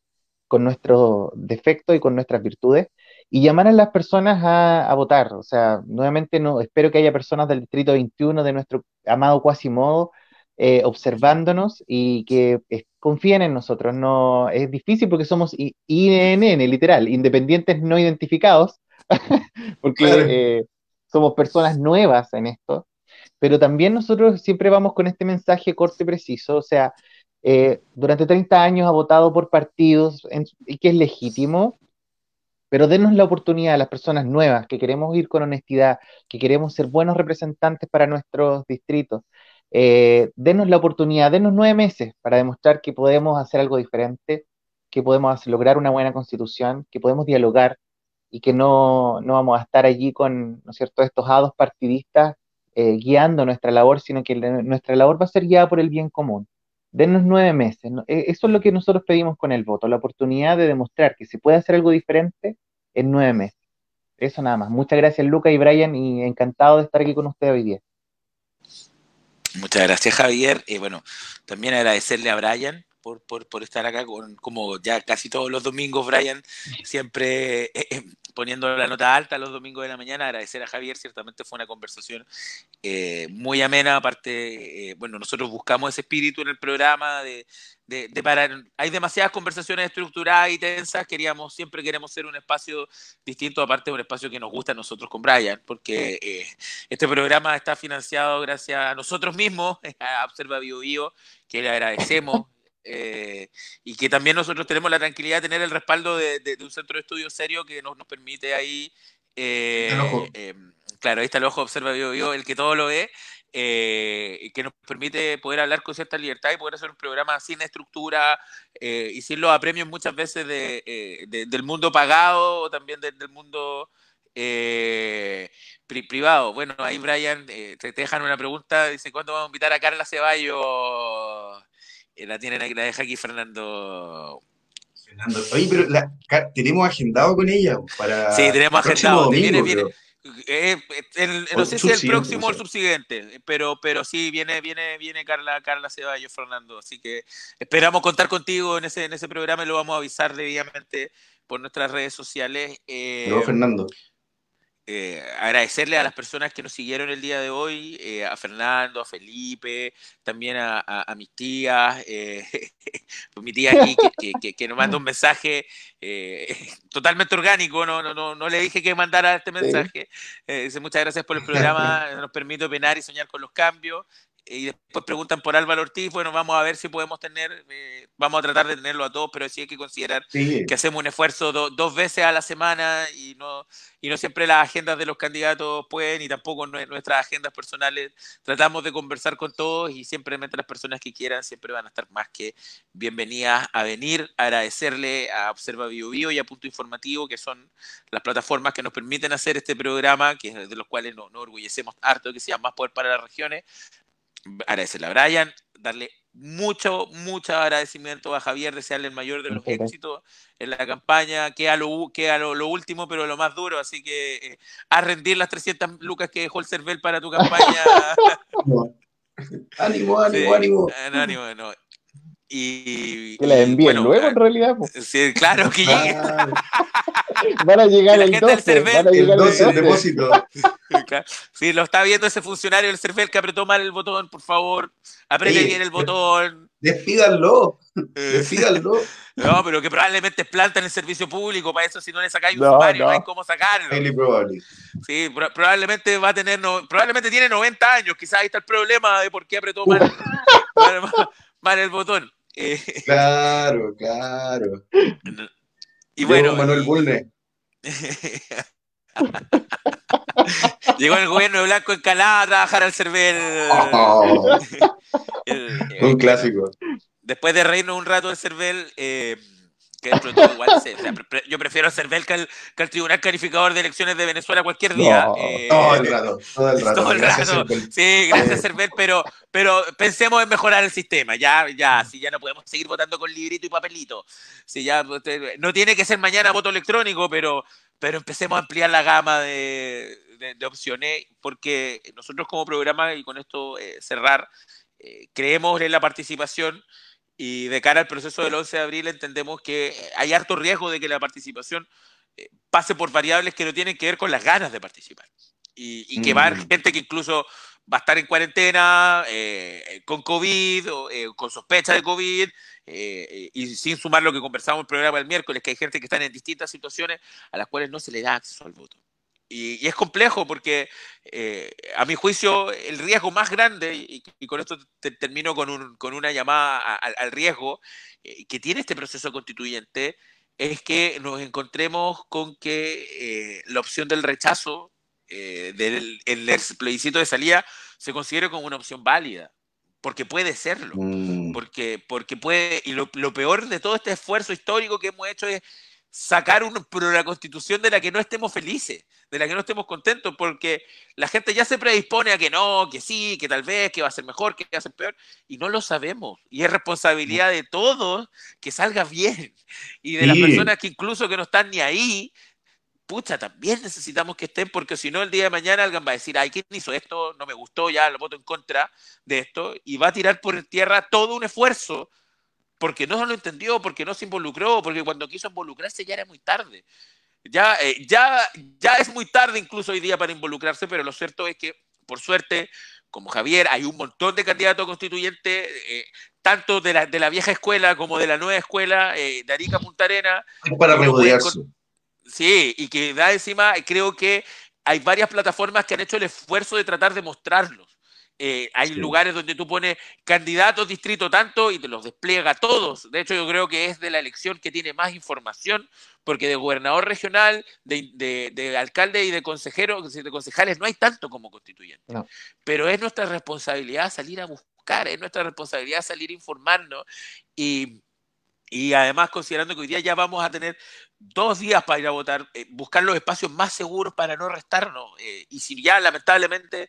con nuestros defectos y con nuestras virtudes, y llamar a las personas a, votar. O sea, nuevamente no, espero que haya personas del Distrito 21, de nuestro amado Quasimodo, eh, observándonos y que confíen en nosotros. No, es difícil porque somos INN, literal, independientes no identificados, porque eh, somos personas nuevas en esto, pero también nosotros siempre vamos con este mensaje corto y preciso, o sea, eh, durante 30 años ha votado por partidos y que es legítimo, pero denos la oportunidad a las personas nuevas que queremos ir con honestidad, que queremos ser buenos representantes para nuestros distritos. Eh, denos la oportunidad, denos nueve meses para demostrar que podemos hacer algo diferente, que podemos lograr una buena constitución, que podemos dialogar, y que no, no, vamos a estar allí con, ¿no es cierto?, estos hados partidistas eh, guiando nuestra labor, sino que nuestra labor va a ser guiada por el bien común. Denos nueve meses. E, eso es lo que nosotros pedimos con el voto, la oportunidad de demostrar que se puede hacer algo diferente en nueve meses. Eso nada más. Muchas gracias, Luca y Brian, y encantado de estar aquí con ustedes hoy día. Muchas gracias, Javier. Y bueno, también agradecerle a Brian por, por, por, estar acá con, como ya casi todos los domingos, Brian, siempre eh, eh, poniendo la nota alta los domingos de la mañana. Agradecer a Javier, ciertamente fue una conversación eh, muy amena. Aparte, bueno, nosotros buscamos ese espíritu en el programa de, de, de para, hay demasiadas conversaciones estructuradas y tensas. Queríamos, siempre queremos ser un espacio distinto, aparte de un espacio que nos gusta a nosotros con Brian, porque este programa está financiado gracias a nosotros mismos, a Observa Bio Bio, que le agradecemos. Eh, y que también nosotros tenemos la tranquilidad de tener el respaldo de, un centro de estudio serio que nos, nos permite ahí, eh, eh, claro, ahí está el ojo, observa, yo, el que todo lo ve, eh, que nos permite poder hablar con cierta libertad y poder hacer un programa sin estructura eh, y sin los apremios muchas veces de, del mundo pagado o también del mundo privado. Bueno, ahí Brian te, dejan una pregunta, dice, ¿cuándo vamos a invitar a Carla Ceballos? La tienen la deja aquí Fernando Oye, pero la, tenemos agendado con ella para. Sí, tenemos agendado. viene, viene, eh, no sé si es el próximo o el subsiguiente, pero, pero sí, viene, viene, viene Carla, Carla Ceballos, Fernando. Así que esperamos contar contigo en ese, en ese programa y lo vamos a avisar debidamente por nuestras redes sociales. Eh, Fernando. Eh, agradecerle a las personas que nos siguieron el día de hoy, eh, a Fernando, a Felipe, también a, mis tías, eh, pues mi tía aquí que, que, nos manda un mensaje totalmente orgánico, no, no, no, no le dije que mandara este mensaje. dice muchas gracias por el programa, nos permite opinar y soñar con los cambios y después preguntan por Álvaro Ortiz, bueno, vamos a ver si podemos tener, eh, vamos a tratar de tenerlo a todos, pero sí hay que considerar que hacemos un esfuerzo dos veces a la semana y no, y no siempre las agendas de los candidatos pueden y tampoco nuestras agendas personales. Tratamos de conversar con todos y siempre las personas que quieran siempre van a estar más que bienvenidas a venir, agradecerle a Observa Bio, Bio y a Punto Informativo, que son las plataformas que nos permiten hacer este programa, que de los cuales nos, nos orgullecemos harto, que sea Más Poder para las Regiones agradecerle a Brian, darle mucho, mucho agradecimiento a Javier, desearle el mayor de los éxitos en la campaña, que a lo, que a lo, último, pero lo más duro, así que eh, a rendir las 300 lucas que dejó el Cervel para tu campaña. ánimo, ánimo, ánimo. ánimo no. Y, que la envíen luego, en realidad. Sí, claro que llegue. van a llegar el 12, van a llegar el, el depósito. Sí, lo está viendo ese funcionario del CERFEL que apretó mal el botón, por favor. Apriete bien el botón. Despídanlo. Despídanlo. No, pero que probablemente planta en el servicio público, para eso si no le sacáis un sumario, no. hay cómo sacarlo. Sí, probablemente va a tener, probablemente tiene 90 años, quizás ahí está el problema de por qué apretó mal, mal, el botón. Eh, claro, claro. Y bueno. Manuel Bulne. Llegó el gobierno de Blanco Encalada a trabajar al CERVEL. un clásico. Después de reírnos un rato del CERVEL, eh, que dentro de todo igual, yo prefiero CERVEL que al, Tribunal Calificador de Elecciones de Venezuela cualquier día. Eh, todo el rato, todo el rato. Todo el rato. Sí, gracias CERVEL, pero, pero pensemos en mejorar el sistema. Ya, ya, si ya no podemos seguir votando con librito y papelito. Si ya, no tiene que ser mañana voto electrónico, pero pero empecemos a ampliar la gama de, opciones, porque nosotros como programa, y con esto eh, cerrar, eh, creemos en la participación y de cara al proceso del 11 de abril entendemos que hay harto riesgo de que la participación eh, pase por variables que no tienen que ver con las ganas de participar. Y, que va a haber mm. gente que incluso va a estar en cuarentena, con COVID, o, con sospecha de COVID, eh, y sin sumar lo que conversamos en el programa el miércoles, que hay gente que está en distintas situaciones a las cuales no se le da acceso al voto. Y, es complejo porque, eh, a mi juicio, el riesgo más grande, y, con esto termino con, un, con, una llamada al riesgo eh, que tiene este proceso constituyente, es que nos encontremos con que la opción del rechazo del el plebiscito de salida se considere como una opción válida porque puede serlo, mm. porque, porque puede, y lo, peor de todo este esfuerzo histórico que hemos hecho es sacar una, una constitución de la que no estemos felices, de la que no estemos contentos, porque la gente ya se predispone a que no, que sí, que tal vez, que va a ser mejor, que va a ser peor, y no lo sabemos. Y es responsabilidad de todos que salga bien, y de las personas que incluso que no están ni ahí, pucha, también necesitamos que estén, porque si no, el día de mañana alguien va a decir, ay, ¿quién hizo esto? No me gustó, ya lo voto en contra de esto, y va a tirar por tierra todo un esfuerzo, porque no lo entendió, porque no se involucró, porque cuando quiso involucrarse ya era muy tarde. Ya, eh, ya, ya es muy tarde incluso hoy día para involucrarse, pero lo cierto es que, por suerte, como Javier, hay un montón de candidatos constituyentes, eh, tanto de la, de la vieja escuela como de la nueva escuela, eh, de Arica Punta Arena. Para regodearse Sí, y que da encima, creo que hay varias plataformas que han hecho el esfuerzo de tratar de mostrarlos. Eh, hay lugares donde tú pones candidatos distrito tanto y te los despliega todos. De hecho, yo creo que es de la elección que tiene más información, porque de gobernador regional, de, alcalde y de consejero, de concejales no hay tanto como constituyente. Pero es nuestra responsabilidad salir a buscar, es nuestra responsabilidad salir a informarnos y, además considerando que hoy día ya vamos a tener dos días para ir a votar, eh, buscar los espacios más seguros para no restarnos. Eh, y si ya lamentablemente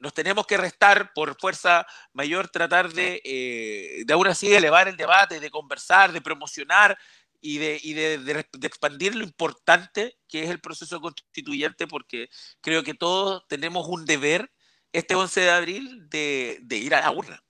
nos tenemos que restar por fuerza mayor, tratar de, eh, de aún así elevar el debate, de conversar, de promocionar y, de, y de, expandir lo importante que es el proceso constituyente, porque creo que todos tenemos un deber este 11 de abril de, ir a la urna.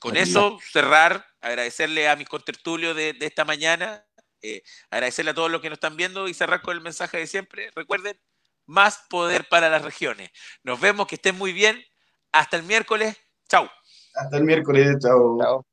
Con eso, cerrar, agradecerle a mis contertulios de, de esta mañana, eh, agradecerle a todos los que nos están viendo y cerrar con el mensaje de siempre. Recuerden, más poder para las regiones. Nos vemos, que estén muy bien. Hasta el miércoles. Chau. Hasta el miércoles. Chao. Chao.